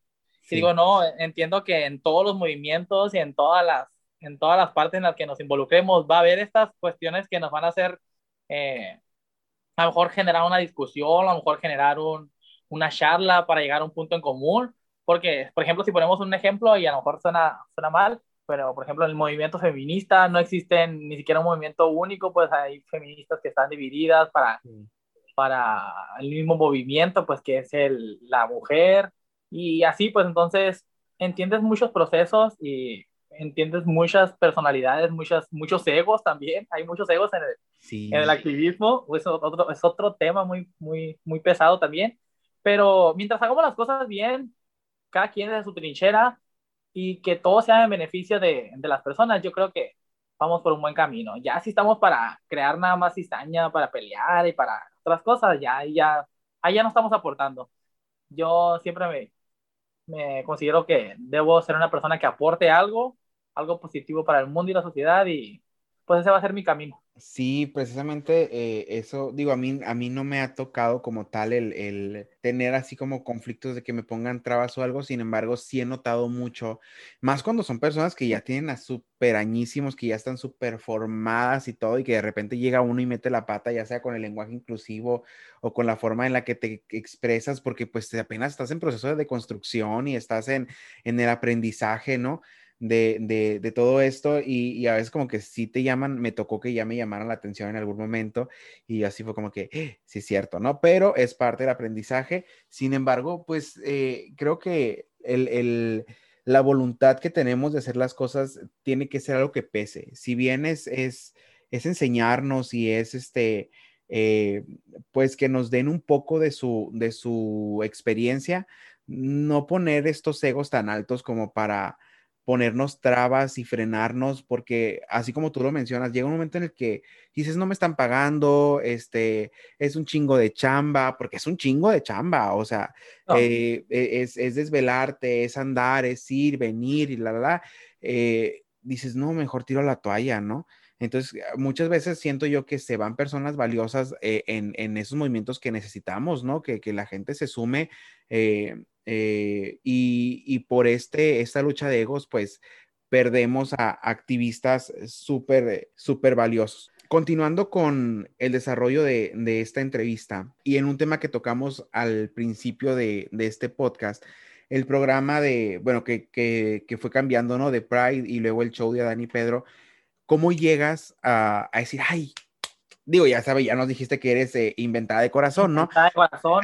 digo, no, entiendo que en todos los movimientos y en todas las, en todas las partes en las que nos involucremos va a haber estas cuestiones que nos van a hacer eh, a lo mejor generar una discusión, a lo mejor generar un, una charla para llegar a un punto en común, porque, por ejemplo, si ponemos un ejemplo y a lo mejor suena, suena mal, pero por ejemplo en el movimiento feminista no existen ni siquiera un movimiento único, pues hay feministas que están divididas para, para el mismo movimiento, pues que es el, la mujer, y así, pues entonces entiendes muchos procesos y entiendes muchas personalidades, muchas, muchos egos también. Hay muchos egos en el, en el activismo. Es otro, es otro tema muy, muy, muy pesado también. Pero mientras hagamos las cosas bien, cada quien de su trinchera y que todo sea en beneficio de, de las personas, yo creo que vamos por un buen camino. Ya si estamos para crear nada más cizaña, para pelear y para otras cosas, ya, ya, ahí ya no estamos aportando. Yo siempre me, me considero que debo ser una persona que aporte algo, algo positivo para el mundo y la sociedad y pues ese va a ser mi camino. Sí, precisamente eh, eso, digo, a mí, a mí no me ha tocado como tal el, tener así como conflictos de que me pongan trabas o algo, sin embargo, sí he notado mucho, más cuando son personas que ya tienen a súper añísimos, que ya están súper formadas y todo, y que de repente llega uno y mete la pata, ya sea con el lenguaje inclusivo o con la forma en la que te expresas, porque pues apenas estás en proceso de deconstrucción y estás en, en el aprendizaje, ¿no? De, de, todo esto y, a veces como que sí te llaman, me tocó que ya me llamaran la atención en algún momento y así fue como que, ¡eh! sí es cierto, ¿no? Pero es parte del aprendizaje. Sin embargo, pues eh, creo que el, el, la voluntad que tenemos de hacer las cosas tiene que ser algo que pese. Si bien es, es, es enseñarnos y es este... Eh, pues que nos den un poco de su, de su experiencia, no poner estos egos tan altos como para, ponernos trabas y frenarnos, porque así como tú lo mencionas, llega un momento en el que dices, no me están pagando, este, es un chingo de chamba, porque es un chingo de chamba, o sea, eh, e, es, desvelarte, es andar, es ir, venir y la, la, la, eh, dices, no, mejor tiro la toalla, ¿no? Entonces, muchas veces siento yo que se van personas valiosas eh, en, en, esos movimientos que necesitamos, ¿no? Que, que la gente se sume eh, y, por este, esta lucha de egos, pues perdemos a activistas súper, súper valiosos. Continuando con el desarrollo de, esta entrevista y en un tema que tocamos al principio de, este podcast, el programa de, bueno, que, que, fue cambiando, ¿no? De Pride y luego el show de Dani Pedro, ¿cómo llegas a, a decir, ay, Digo, ya sabes, ya nos dijiste que eres eh, inventada de corazón, ¿no? Inventada de corazón.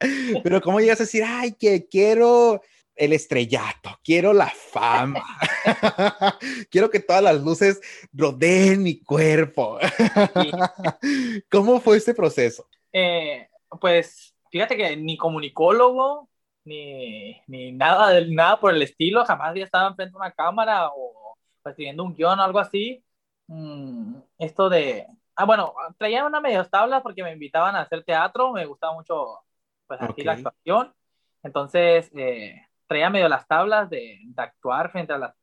Pero ¿cómo llegas a decir, ay, que quiero el estrellato, quiero la fama, quiero que todas las luces rodeen mi cuerpo? ¿Cómo fue este proceso? Eh, pues fíjate que ni comunicólogo, ni, ni nada, nada por el estilo, jamás había estado frente a una cámara o escribiendo un guion o algo así. Mm, esto de, ah, bueno, traía una medio tabla porque me invitaban a hacer teatro, me gustaba mucho, pues, así la actuación. Entonces, eh, traía medio las tablas de, de actuar frente a, las,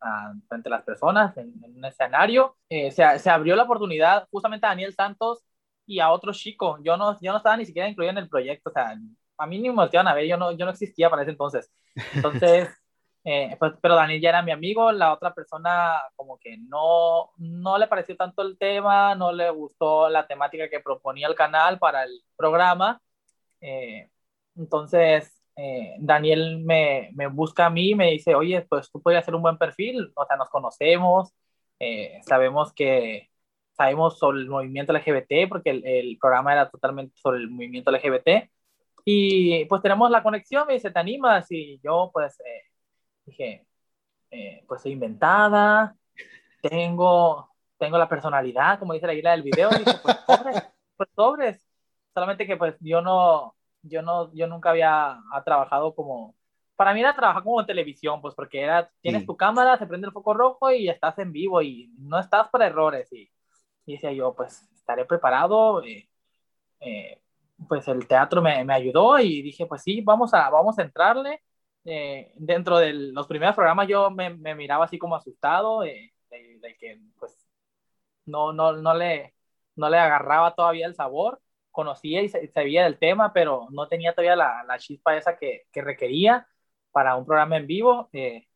frente a las personas en, un escenario. Eh, se, se, abrió la oportunidad justamente a Daniel Santos y a otro chico. Yo no, yo no estaba ni siquiera incluido en el proyecto, o sea, a mí ni me volteaban a ver, yo no, yo no existía para ese entonces. Entonces, eh, pues, pero Daniel ya era mi amigo, la otra persona como que no, no le pareció tanto el tema, no le gustó la temática que proponía el canal para el programa. Eh, entonces, eh, Daniel me, busca a mí me dice, oye, pues tú podrías hacer un buen perfil, o sea, nos conocemos, sabemos que sabemos sobre el movimiento LGBT, porque el, programa era totalmente sobre el movimiento LGBT. Y pues tenemos la conexión, me dice, ¿te animas? Y yo pues dije, eh, pues soy inventada, tengo, tengo la personalidad, como dice la isla del video, y dije, pues pobres, pues pobres. Solamente que pues yo no, yo no, yo nunca había trabajado como, para mí era trabajar como en televisión, pues porque era, tienes tu cámara, se prende el foco rojo y estás en vivo y no estás para errores. Y, y decía yo, pues estaré preparado. Eh, eh pues el teatro me, me, ayudó y dije, pues sí, vamos a, vamos a entrarle. Eh, dentro de los primeros programas yo me, me miraba así como asustado, eh, de, que pues no, no, no, le, no le agarraba todavía el sabor. Conocía y sabía del tema, pero no tenía todavía la, la chispa esa que, que, requería para un programa en vivo. Eh,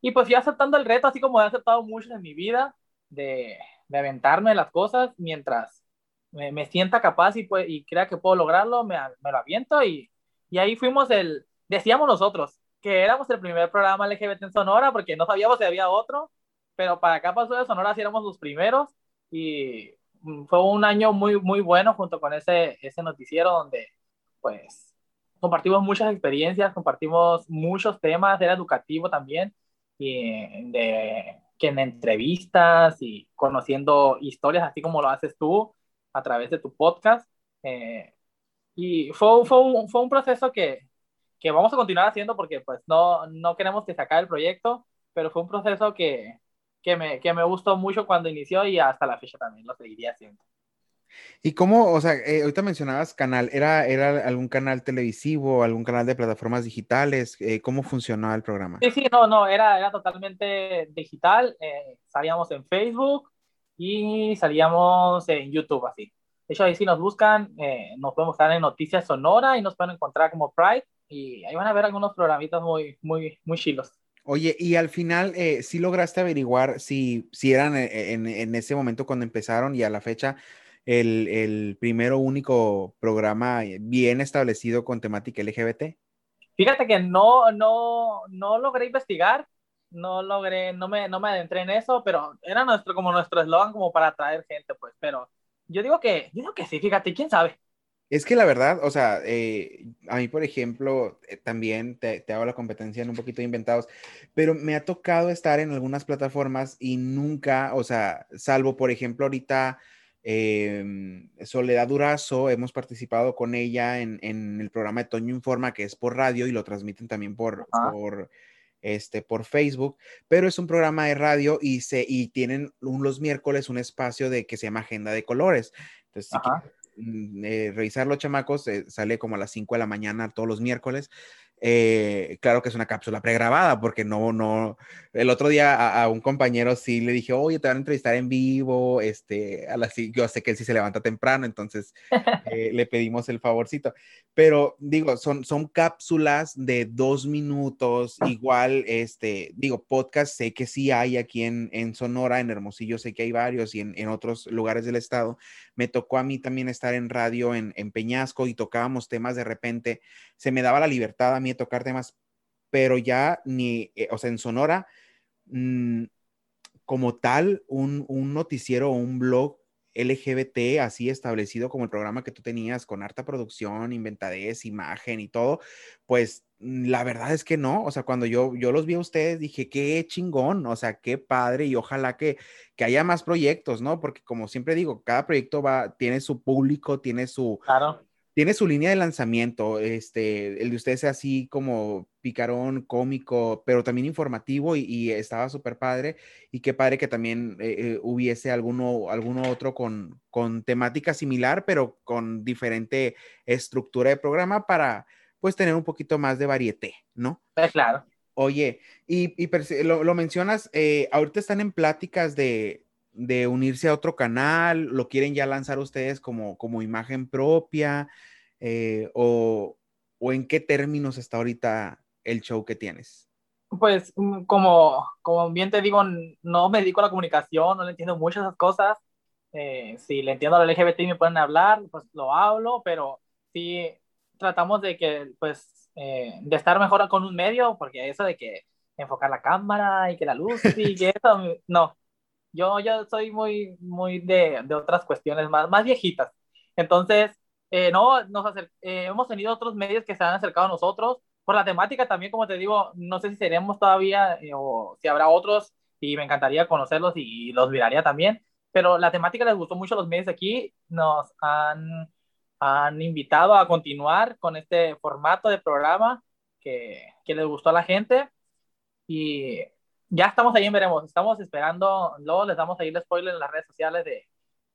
y pues fui aceptando el reto, así como he aceptado mucho en mi vida, de, de aventarme las cosas mientras me, me sienta capaz y, pues, y crea que puedo lograrlo, me, me lo aviento y, y ahí fuimos el, decíamos nosotros, que éramos el primer programa LGBT en Sonora porque no sabíamos si había otro, pero para acá pasó de Sonora sí éramos los primeros y mm, fue un año muy, muy bueno junto con ese, ese noticiero donde pues compartimos muchas experiencias, compartimos muchos temas, era educativo también, y de, que en entrevistas y conociendo historias así como lo haces tú, a través de tu podcast. Eh, y fue, fue, un, fue un proceso que, que, vamos a continuar haciendo porque pues no, no queremos que se acabe el proyecto, pero fue un proceso que, que, me, que me gustó mucho cuando inició y hasta la fecha también lo seguiría haciendo. ¿Y cómo, o sea, eh, ahorita mencionabas canal, ¿era, ¿era algún canal televisivo, algún canal de plataformas digitales? Eh, ¿Cómo funcionaba el programa? Sí, sí, no, no, era, era totalmente digital. Eh, salíamos en Facebook, y salíamos en YouTube así. De hecho, ahí si nos buscan, eh, nos podemos estar en Noticias Sonora y nos pueden encontrar como Pride y ahí van a ver algunos programitas muy, muy, muy chilos. Oye, y al final, eh, ¿sí lograste averiguar si, si eran eh, en, en, ese momento cuando empezaron y a la fecha el, el primero único programa bien establecido con temática LGBT? Fíjate que no, no, no logré investigar, no logré, no me, no me adentré en eso, pero era nuestro, como nuestro eslogan como para atraer gente, pues, pero yo digo que, yo digo que sí, fíjate, quién sabe. Es que la verdad, o sea, eh, a mí, por ejemplo, eh, también te, te, hago la competencia en un poquito de inventados, pero me ha tocado estar en algunas plataformas y nunca, o sea, salvo, por ejemplo, ahorita eh, Soledad Durazo, hemos participado con ella en, en, el programa de Toño Informa, que es por radio y lo transmiten también por, por este, por Facebook, pero es un programa de radio y, se, y tienen los miércoles un espacio de que se llama Agenda de Colores. Entonces, si eh, revisar los chamacos, eh, sale como a las 5 de la mañana todos los miércoles eh, claro que es una cápsula pregrabada, porque no, no, el otro día a, un compañero sí le dije, oye, te van a entrevistar en vivo, este, a las, yo sé que él sí se levanta temprano, entonces eh, le pedimos el favorcito, pero digo, son, son cápsulas de dos minutos, igual, este, digo, podcast sé que sí hay aquí en, en Sonora, en Hermosillo sé que hay varios y en, en, otros lugares del estado, me tocó a mí también estar en radio en, en Peñasco y tocábamos temas de repente, se me daba la libertad a mí tocar temas, pero ya ni, eh, o sea, en Sonora, mmm, como tal, un, un noticiero o un blog LGBT así establecido como el programa que tú tenías con harta producción, inventadez, imagen y todo, pues mm, la verdad es que no, o sea, cuando yo, yo los vi a ustedes dije, qué chingón, o sea, qué padre y ojalá que, que haya más proyectos, ¿no? Porque como siempre digo, cada proyecto va, tiene su público, tiene su, claro tiene su línea de lanzamiento, este, el de ustedes es así como picarón, cómico, pero también informativo y, estaba súper padre. Y qué padre que también eh, eh, hubiese alguno, alguno otro con, con temática similar, pero con diferente estructura de programa para pues tener un poquito más de varieté, ¿no? claro. Oye, y, lo, mencionas, eh, ahorita están en pláticas de, de, unirse a otro canal, lo quieren ya lanzar ustedes como, como imagen propia, o, o en qué términos está ahorita el show que tienes? Pues mm, como, como bien te digo, no me dedico a la comunicación, no le entiendo muchas esas cosas. Eh, si le entiendo al LGBT y me pueden hablar, pues lo hablo, pero sí tratamos de que, pues, eh, de estar mejor con un medio, porque eso de que enfocar la cámara y que la luz y que eso, no. Yo, yo soy muy, muy de, de otras cuestiones más, más viejitas. Entonces, eh, no, nos hemos tenido otros medios que se han acercado a nosotros, por la temática también, como te digo, no sé si seremos todavía eh, o si habrá otros y me encantaría conocerlos y, los miraría también, pero la temática les gustó mucho los medios aquí, nos han, han invitado a continuar con este formato de programa que, que les gustó a la gente y ya estamos ahí, veremos, estamos esperando, luego les damos ahí el spoiler en las redes sociales de,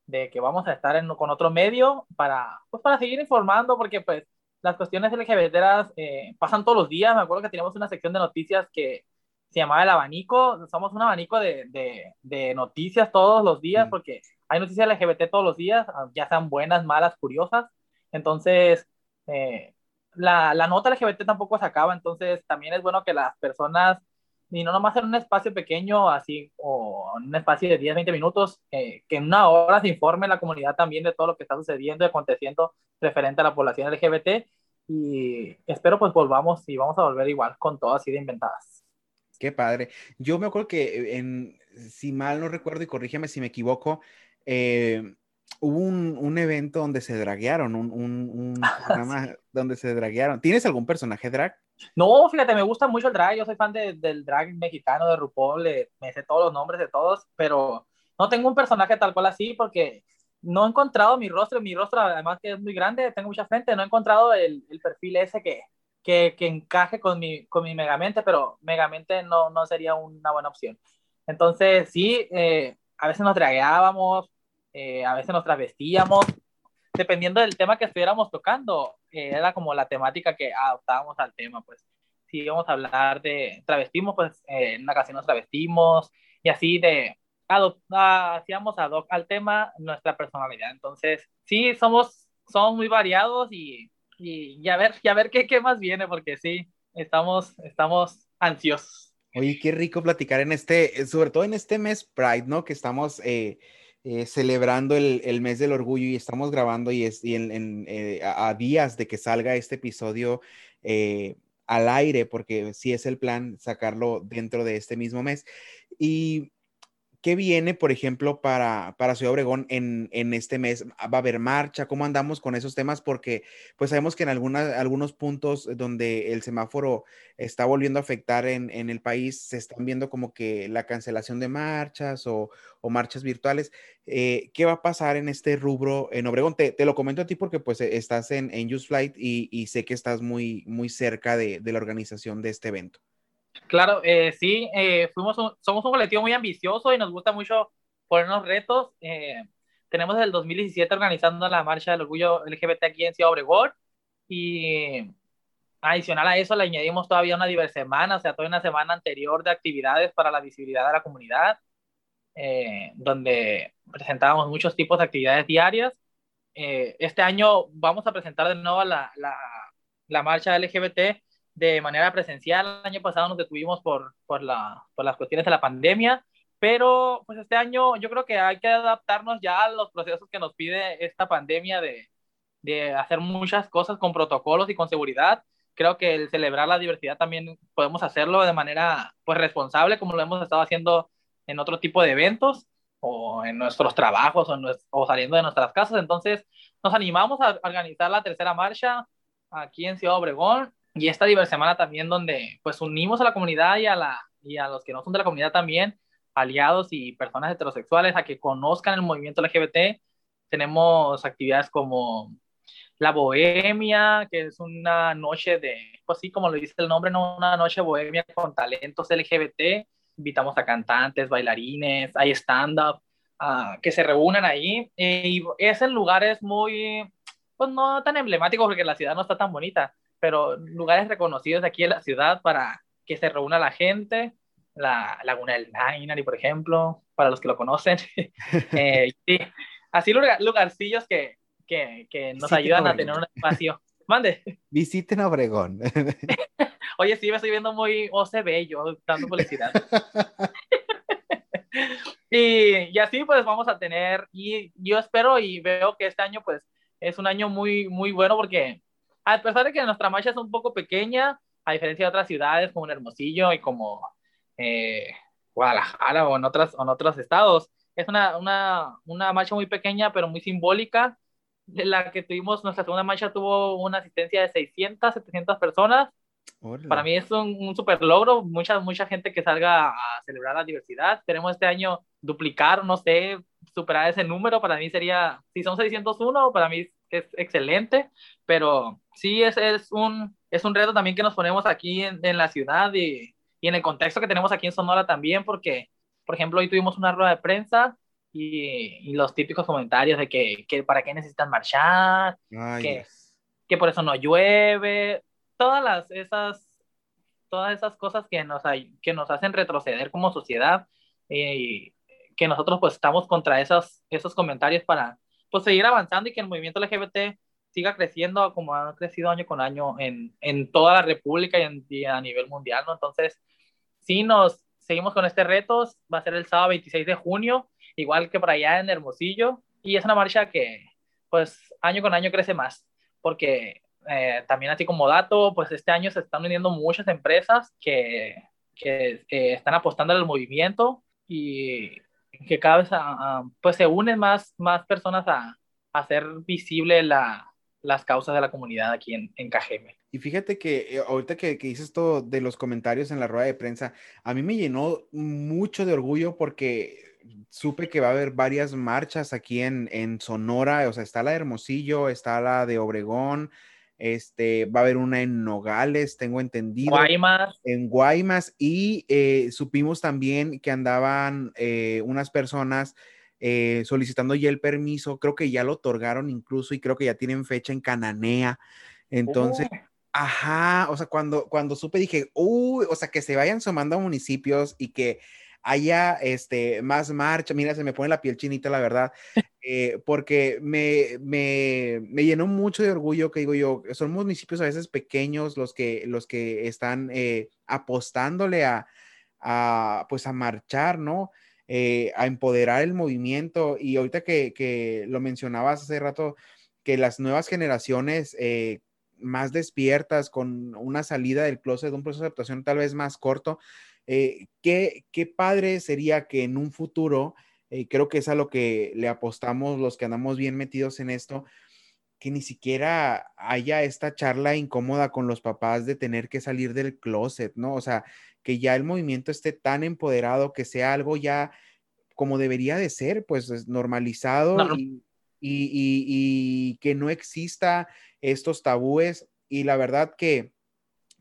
de que vamos a estar en, con otro medio para, pues para seguir informando, porque pues las cuestiones LGBT eh, pasan todos los días. Me acuerdo que teníamos una sección de noticias que se llamaba El Abanico. Somos un abanico de, de, de noticias todos los días, porque hay noticias LGBT todos los días, ya sean buenas, malas, curiosas. Entonces, eh, la, la, nota LGBT tampoco se acaba, entonces también es bueno que las personas, y no nomás en un espacio pequeño, así, o en un espacio de 10, 20 minutos, eh, que en una hora se informe la comunidad también de todo lo que está sucediendo y aconteciendo referente a la población LGBT y espero pues volvamos y vamos a volver igual con todas así de inventadas. Qué padre. Yo me acuerdo que en, si mal no recuerdo y corrígeme si me equivoco, eh, hubo un, un, evento donde se draguearon, un, un, programa donde se draguearon. ¿Tienes algún personaje drag? No, fíjate, me gusta mucho el drag. Yo soy fan de, del drag mexicano de RuPaul, me sé todos los nombres de todos, pero no tengo un personaje tal cual así porque no he encontrado mi rostro, mi rostro además que es muy grande, tengo mucha frente, no he encontrado el, el perfil ese que, que, que, encaje con mi, con mi Megamente, pero Megamente no, no sería una buena opción. Entonces, sí, eh, a veces nos dragueábamos, eh, a veces nos travestíamos, dependiendo del tema que estuviéramos tocando, eh, era como la temática que adoptábamos al tema, pues si íbamos a hablar de travestismo, pues en una ocasión nos travestimos y así de hacíamos ad hoc al tema nuestra personalidad. Entonces, sí, somos, somos muy variados y, y, a ver, y a ver qué, qué más viene, porque sí, estamos, estamos ansiosos. Oye, qué rico platicar en este, sobre todo en este mes Pride, ¿no? Que estamos eh, eh, celebrando el, el, mes del orgullo y estamos grabando y, es, y en, eh, a, días de que salga este episodio al aire, porque sí es el plan sacarlo dentro de este mismo mes. Y ¿Qué viene, por ejemplo, para, para Ciudad Obregón en, en, este mes? ¿Va a haber marcha? ¿Cómo andamos con esos temas? Porque pues sabemos que en algunas, algunos puntos donde el semáforo está volviendo a afectar en, en el país, se están viendo como que la cancelación de marchas o, o marchas virtuales. Eh, ¿Qué va a pasar en este rubro en Obregón? Te, te, lo comento a ti porque pues estás en, en Use Flight y, y sé que estás muy, muy cerca de, de la organización de este evento. Claro, eh, sí, eh, fuimos somos un colectivo muy ambicioso y nos gusta mucho ponernos retos. Eh, tenemos desde el 2017 organizando la Marcha del Orgullo LGBT aquí en Ciudad Obregón y adicional a eso le añadimos todavía una diversa semana, o sea, toda una semana anterior de actividades para la visibilidad de la comunidad, donde presentábamos muchos tipos de actividades diarias. este año vamos a presentar de nuevo la, la, la marcha LGBT de manera presencial. El año pasado nos detuvimos por, por, la, por las cuestiones de la pandemia, pero pues este año yo creo que hay que adaptarnos ya a los procesos que nos pide esta pandemia de, de hacer muchas cosas con protocolos y con seguridad. Creo que el celebrar la diversidad también podemos hacerlo de manera pues responsable, como lo hemos estado haciendo en otro tipo de eventos o en nuestros trabajos o, o saliendo de nuestras casas. Entonces nos animamos a organizar la tercera marcha aquí en Ciudad Obregón y esta semana también donde pues unimos a la comunidad y a, la, y a los que no son de la comunidad también, aliados y personas heterosexuales a que conozcan el movimiento LGBT. Tenemos actividades como la bohemia, que es una noche de, pues sí, como lo dice el nombre, ¿no? una noche bohemia con talentos LGBT. Invitamos a cantantes, bailarines, hay stand-up, uh, que se reúnen ahí. y es en lugares muy, pues no tan emblemáticos porque la ciudad no está tan bonita, pero lugares reconocidos aquí en la ciudad para que se reúna la gente. La Laguna del Nainari, por ejemplo, para los que lo conocen. eh, sí, así lugarcillos que, que, que nos ayudan a tener un espacio. Mande. Visiten Obregón. Oye, sí, me estoy viendo muy OCB yo dando publicidad. y, y, así pues vamos a tener, y yo espero y veo que este año pues es un año muy, muy bueno porque a pesar de que nuestra marcha es un poco pequeña, a diferencia de otras ciudades como en Hermosillo y como eh, Guadalajara o en, otras, o en otros estados, es una, una, una marcha muy pequeña pero muy simbólica la que tuvimos, nuestra segunda marcha tuvo una asistencia de 600, 700 personas. Para mí es un, un, super logro, mucha, mucha gente que salga a celebrar la diversidad. Queremos este año duplicar, no sé, superar ese número. Para mí sería, si son 601, para mí es excelente, pero sí es, es, un, es un reto también que nos ponemos aquí en, en la ciudad y, y en el contexto que tenemos aquí en Sonora también, porque, por ejemplo, hoy tuvimos una rueda de prensa y, los típicos comentarios de que, que para qué necesitan marchar, que, que, por eso no llueve, todas las, esas, todas esas cosas que nos, que nos hacen retroceder como sociedad y que nosotros pues estamos contra esos, esos comentarios para pues seguir avanzando y que el movimiento LGBT siga creciendo como ha crecido año con año en, en toda la República y, en, y a nivel mundial, ¿no? Entonces, sí nos seguimos con este reto, va a ser el sábado 26 de junio, igual que por allá en Hermosillo, y es una marcha que pues año con año crece más, porque eh, también así como dato, pues este año se están uniendo muchas empresas que, que están apostando al movimiento y que cada vez pues se unen más, más personas a, hacer visible la, las causas de la comunidad aquí en, en Cajeme. Y fíjate que eh, ahorita que, que dices esto de los comentarios en la rueda de prensa, a mí me llenó mucho de orgullo porque supe que va a haber varias marchas aquí en, en Sonora, o sea, está la de Hermosillo, está la de Obregón, este, va a haber una en Nogales, tengo entendido. Guaymas. En Guaymas, y eh, supimos también que andaban eh, unas personas eh, solicitando ya el permiso, creo que ya lo otorgaron incluso y creo que ya tienen fecha en Cananea. Entonces, oh. ajá, o sea, cuando, cuando supe dije, uy, o sea, que se vayan sumando a municipios y que haya este, más marcha. Mira, se me pone la piel chinita, la verdad, eh, porque me, me, me, llenó mucho de orgullo que digo yo, son municipios a veces pequeños los que, los que están eh, apostándole a, a, pues a marchar, ¿no? Eh, a empoderar el movimiento. Y ahorita que, que, lo mencionabas hace rato, que las nuevas generaciones más despiertas, con una salida del closet, un proceso de adaptación tal vez más corto, eh, ¿qué, ¿qué, padre sería que en un futuro, eh, creo que es a lo que le apostamos los que andamos bien metidos en esto, que ni siquiera haya esta charla incómoda con los papás de tener que salir del closet, ¿no? O sea, que ya el movimiento esté tan empoderado, que sea algo ya como debería de ser, pues normalizado Y, y, y, que no exista estos tabúes. Y la verdad que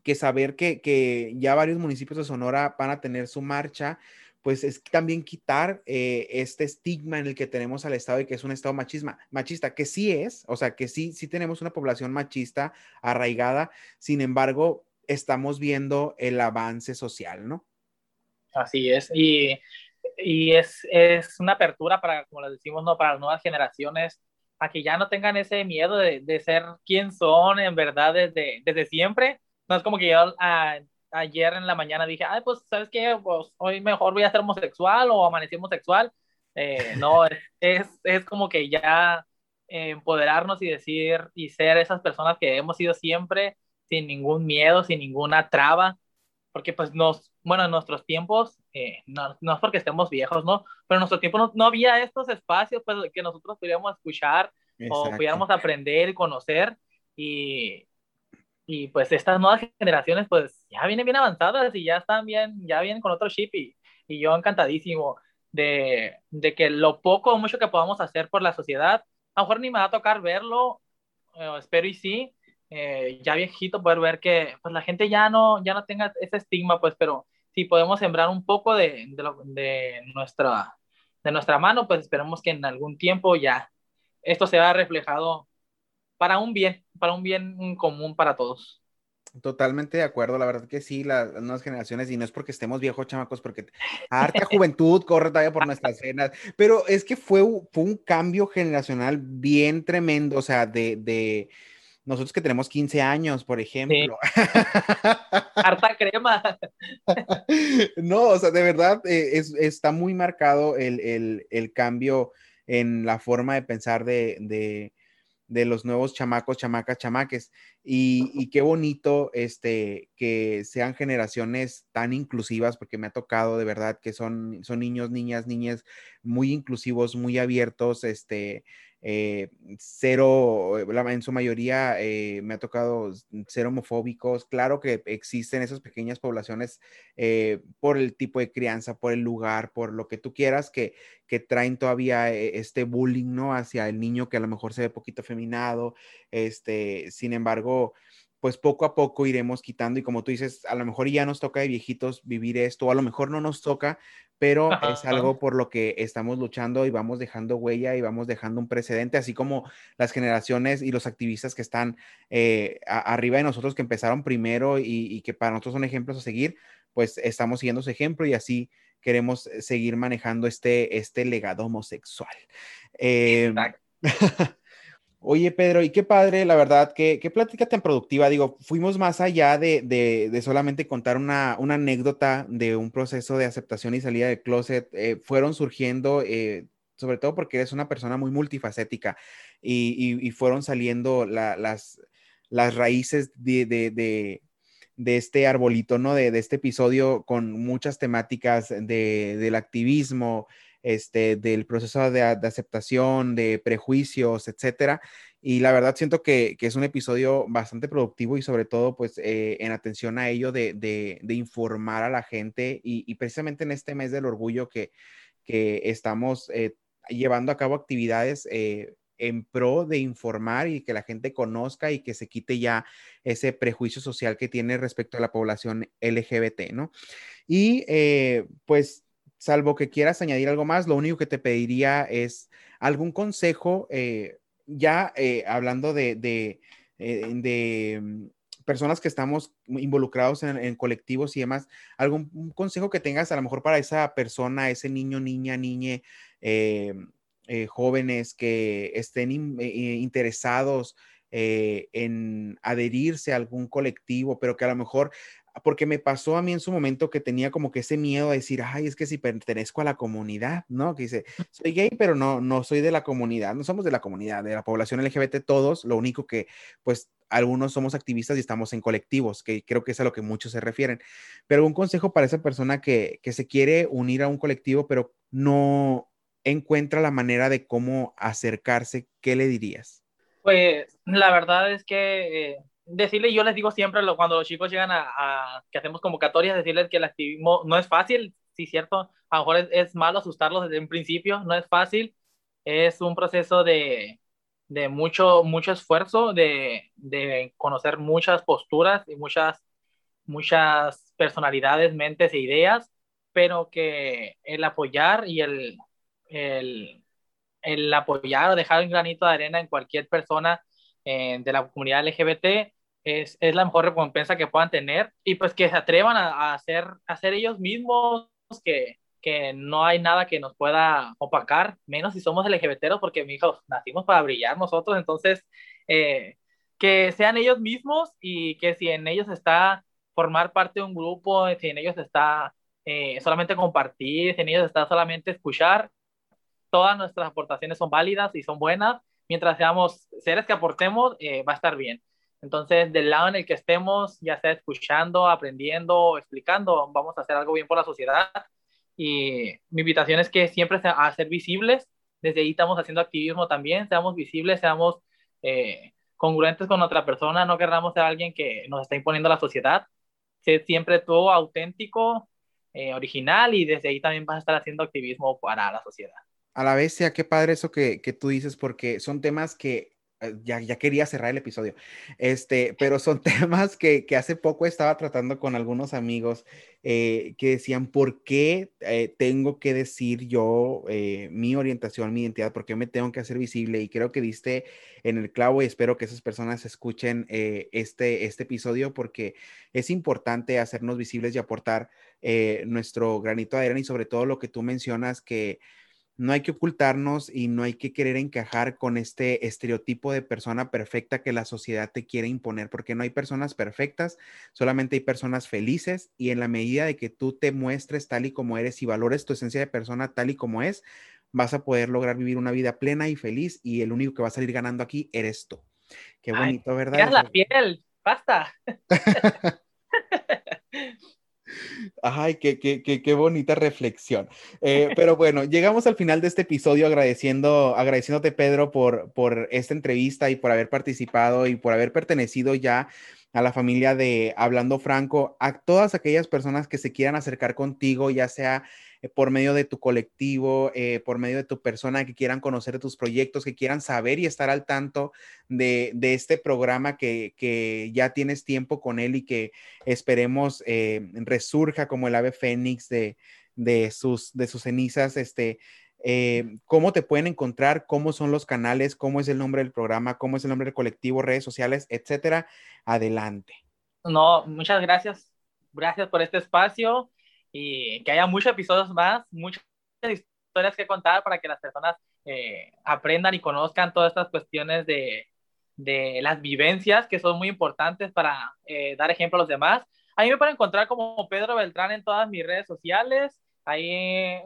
que saber que, que, ya varios municipios de Sonora van a tener su marcha, pues es también quitar eh, este estigma en el que tenemos al Estado y que es un Estado machisma, machista, que sí es, o sea, que sí, sí tenemos una población machista arraigada, sin embargo, estamos viendo el avance social, ¿no? Así es, y, y es, es, una apertura para, como lo decimos, ¿no? para las nuevas generaciones, a que ya no tengan ese miedo de, de ser quien son en verdad desde, desde siempre, no es como que yo ayer en la mañana dije, ay, pues, ¿sabes qué? Pues hoy mejor voy a ser homosexual o amanecí homosexual. Eh, no, es, es como que ya empoderarnos y decir y ser esas personas que hemos sido siempre sin ningún miedo, sin ninguna traba, porque pues nos, bueno, en nuestros tiempos, eh, no, no, es porque estemos viejos, ¿no? Pero en nuestro tiempo no, no había estos espacios pues, que nosotros pudiéramos escuchar o pudiéramos aprender y conocer y, y pues estas nuevas generaciones pues ya vienen bien avanzadas y ya están bien, ya vienen con otro chip y, y yo encantadísimo de, de, que lo poco o mucho que podamos hacer por la sociedad, a lo mejor ni me va a tocar verlo espero y sí, eh, ya viejito, poder ver que pues, la gente ya no, ya no tenga ese estigma, pues, pero si podemos sembrar un poco de, de, de, nuestra, de nuestra mano, pues esperemos que en algún tiempo ya esto se vea reflejado para un bien, para un bien común para todos. Totalmente de acuerdo, la verdad que sí, las, nuevas generaciones, y no es porque estemos viejos, chamacos, porque harta juventud corre todavía por nuestras cenas, pero es que fue, fue un cambio generacional bien tremendo, o sea, de, de nosotros que tenemos 15 años, por ejemplo. Harta crema. no, o sea, de verdad eh, es, está muy marcado el, el, el, cambio en la forma de pensar de, de de los nuevos chamacos, chamacas, chamaques. Y, qué bonito este, que sean generaciones tan inclusivas, porque me ha tocado de verdad que son, son niños, niñas, niñas muy inclusivos, muy abiertos, este, eh, cero, en su mayoría eh, me ha tocado ser homofóbicos. Claro que existen esas pequeñas poblaciones eh, por el tipo de crianza, por el lugar, por lo que tú quieras, que, que traen todavía este bullying, ¿no? Hacia el niño que a lo mejor se ve poquito feminado. Este, sin embargo, pues poco a poco iremos quitando y como tú dices, a lo mejor ya nos toca de viejitos vivir esto, o a lo mejor no nos toca, pero es algo por lo que estamos luchando y vamos dejando huella y vamos dejando un precedente, así como las generaciones y los activistas que están eh, arriba de nosotros, que empezaron primero y, que para nosotros son ejemplos a seguir, pues estamos siguiendo su ejemplo y así queremos seguir manejando este, este legado homosexual. Eh, Oye, Pedro, y qué padre, la verdad, qué, qué plática tan productiva. Digo, fuimos más allá de, de, solamente contar una, una, anécdota de un proceso de aceptación y salida del closet. Eh, fueron surgiendo, eh, sobre todo porque eres una persona muy multifacética y, y, fueron saliendo las, las raíces de, de, de, este arbolito, ¿no? De, este episodio con muchas temáticas del activismo, este, del proceso de, aceptación, de prejuicios, etcétera. Y la verdad siento que, es un episodio bastante productivo y sobre todo pues eh, en atención a ello de, informar a la gente y, precisamente en este mes del orgullo que, estamos eh, llevando a cabo actividades eh, en pro de informar y que la gente conozca y que se quite ya ese prejuicio social que tiene respecto a la población LGBT, ¿no? Y pues salvo que quieras añadir algo más, lo único que te pediría es algún consejo, eh, ya eh, hablando de, de, eh, mm, personas que estamos involucrados en, colectivos y demás, algún consejo que tengas a lo mejor para esa persona, ese niño, niña, niñe, jóvenes que estén interesados en adherirse a algún colectivo, pero que a lo mejor porque me pasó a mí en su momento que tenía como que ese miedo a decir, ay, es que si pertenezco a la comunidad, ¿no? Que dice, soy gay, pero no, no soy de la comunidad, no somos de la comunidad, de la población LGBT todos, lo único que, pues, algunos somos activistas y estamos en colectivos, que creo que es a lo que muchos se refieren. Pero un consejo para esa persona que, que se quiere unir a un colectivo, pero no encuentra la manera de cómo acercarse, ¿qué le dirías? Pues la verdad es que eh, decirle, yo les digo siempre cuando los chicos llegan a, que hacemos convocatorias, decirles que el activismo no es fácil, sí, cierto, a lo mejor es, malo asustarlos desde un principio, no es fácil, es un proceso de, de mucho, mucho esfuerzo, de, de, conocer muchas posturas y muchas, muchas personalidades, mentes e ideas, pero que el apoyar y el, el, el apoyar o dejar un granito de arena en cualquier persona eh, de la comunidad LGBT es, es, la mejor recompensa que puedan tener y pues que se atrevan a, hacer, hacer ellos mismos, que, que no hay nada que nos pueda opacar, menos si somos LGBTeros, porque hijos nacimos para brillar nosotros, entonces eh, que sean ellos mismos y que si en ellos está formar parte de un grupo, si en ellos está eh, solamente compartir, si en ellos está solamente escuchar, todas nuestras aportaciones son válidas y son buenas, mientras seamos seres que aportemos, eh, va a estar bien. Entonces, del lado en el que estemos, ya sea escuchando, aprendiendo, explicando, vamos a hacer algo bien por la sociedad. Y mi invitación es que siempre a ser visibles. Desde ahí estamos haciendo activismo también. Seamos visibles, seamos eh, congruentes con otra persona. No querramos ser alguien que nos está imponiendo la sociedad. Sé siempre tú auténtico, eh, original y desde ahí también vas a estar haciendo activismo para la sociedad. A la vez, sea qué padre eso que, que tú dices, porque son temas que ya, ya quería cerrar el episodio. Este, pero son temas que, que hace poco estaba tratando con algunos amigos eh, que decían, ¿por qué eh, tengo que decir yo mi orientación, mi identidad? ¿Por qué me tengo que hacer visible? Y creo que diste en el clavo y espero que esas personas escuchen este, este episodio porque es importante hacernos visibles y aportar nuestro granito de arena y sobre todo lo que tú mencionas que no hay que ocultarnos y no hay que querer encajar con este estereotipo de persona perfecta que la sociedad te quiere imponer, porque no hay personas perfectas, solamente hay personas felices y en la medida de que tú te muestres tal y como eres y valores tu esencia de persona tal y como es, vas a poder lograr vivir una vida plena y feliz y el único que va a salir ganando aquí eres tú. Qué bonito, ¿verdad? la piel, basta. Ay, qué, qué, qué, bonita reflexión. Eh, pero bueno, llegamos al final de este episodio agradeciendo, agradeciéndote, Pedro, por, por esta entrevista y por haber participado y por haber pertenecido ya a la familia de Hablando Franco, a todas aquellas personas que se quieran acercar contigo, ya sea eh, por medio de tu colectivo, eh, por medio de tu persona, que quieran conocer tus proyectos, que quieran saber y estar al tanto de, este programa que, ya tienes tiempo con él y que esperemos eh, resurja como el ave fénix de, sus, cenizas, este, cómo te pueden encontrar, cómo son los canales, cómo es el nombre del programa, cómo es el nombre del colectivo, redes sociales, etcétera. Adelante. No, muchas gracias. Gracias por este espacio y que haya muchos episodios más, muchas historias que contar para que las personas eh, aprendan y conozcan todas estas cuestiones de, de, las vivencias que son muy importantes para eh, dar ejemplo a los demás. Ahí me pueden encontrar como Pedro Beltrán en todas mis redes sociales. Ahí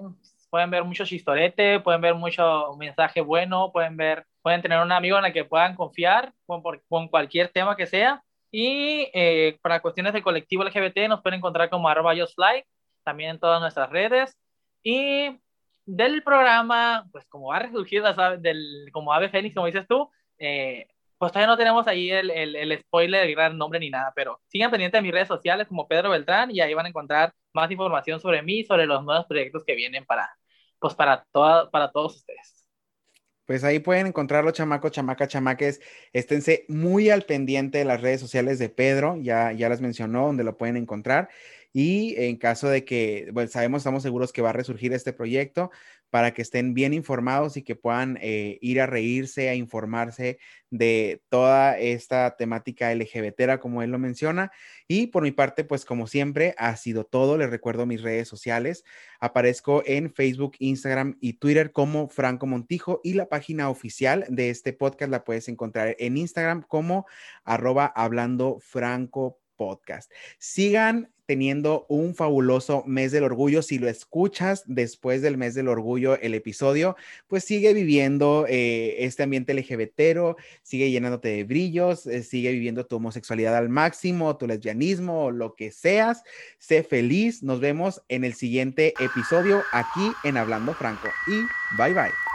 pueden ver mucho chistorete, pueden ver mucho mensaje bueno, pueden ver, pueden tener un amigo en el que puedan confiar con, con cualquier tema que sea. Y eh, para cuestiones del colectivo LGBT nos pueden encontrar como arroba like también en todas nuestras redes. Y del programa, pues como va a resurgir del, como Ave Fénix, como dices tú, eh, pues todavía no tenemos ahí el, el, el, spoiler, el gran nombre ni nada, pero sigan pendientes de mis redes sociales como Pedro Beltrán y ahí van a encontrar más información sobre mí, sobre los nuevos proyectos que vienen para, pues para, toda, para todos ustedes. Pues ahí pueden encontrarlo, chamacos, chamacas, chamaques. Esténse muy al pendiente de las redes sociales de Pedro, ya, ya las mencionó, donde lo pueden encontrar. Y en caso de que, bueno, sabemos, estamos seguros que va a resurgir este proyecto para que estén bien informados y que puedan eh, ir a reírse, a informarse de toda esta temática LGBT, como él lo menciona. Y por mi parte, pues como siempre, ha sido todo. Les recuerdo mis redes sociales. Aparezco en Facebook, Instagram y Twitter como Franco Montijo y la página oficial de este podcast la puedes encontrar en Instagram como arroba hablando franco podcast. Sigan teniendo un fabuloso mes del orgullo. Si lo escuchas después del mes del orgullo, el episodio, pues sigue viviendo eh, este ambiente LGBTero, sigue llenándote de brillos, eh, sigue viviendo tu homosexualidad al máximo, tu lesbianismo, lo que seas. Sé feliz. Nos vemos en el siguiente episodio aquí en Hablando Franco. Y bye bye.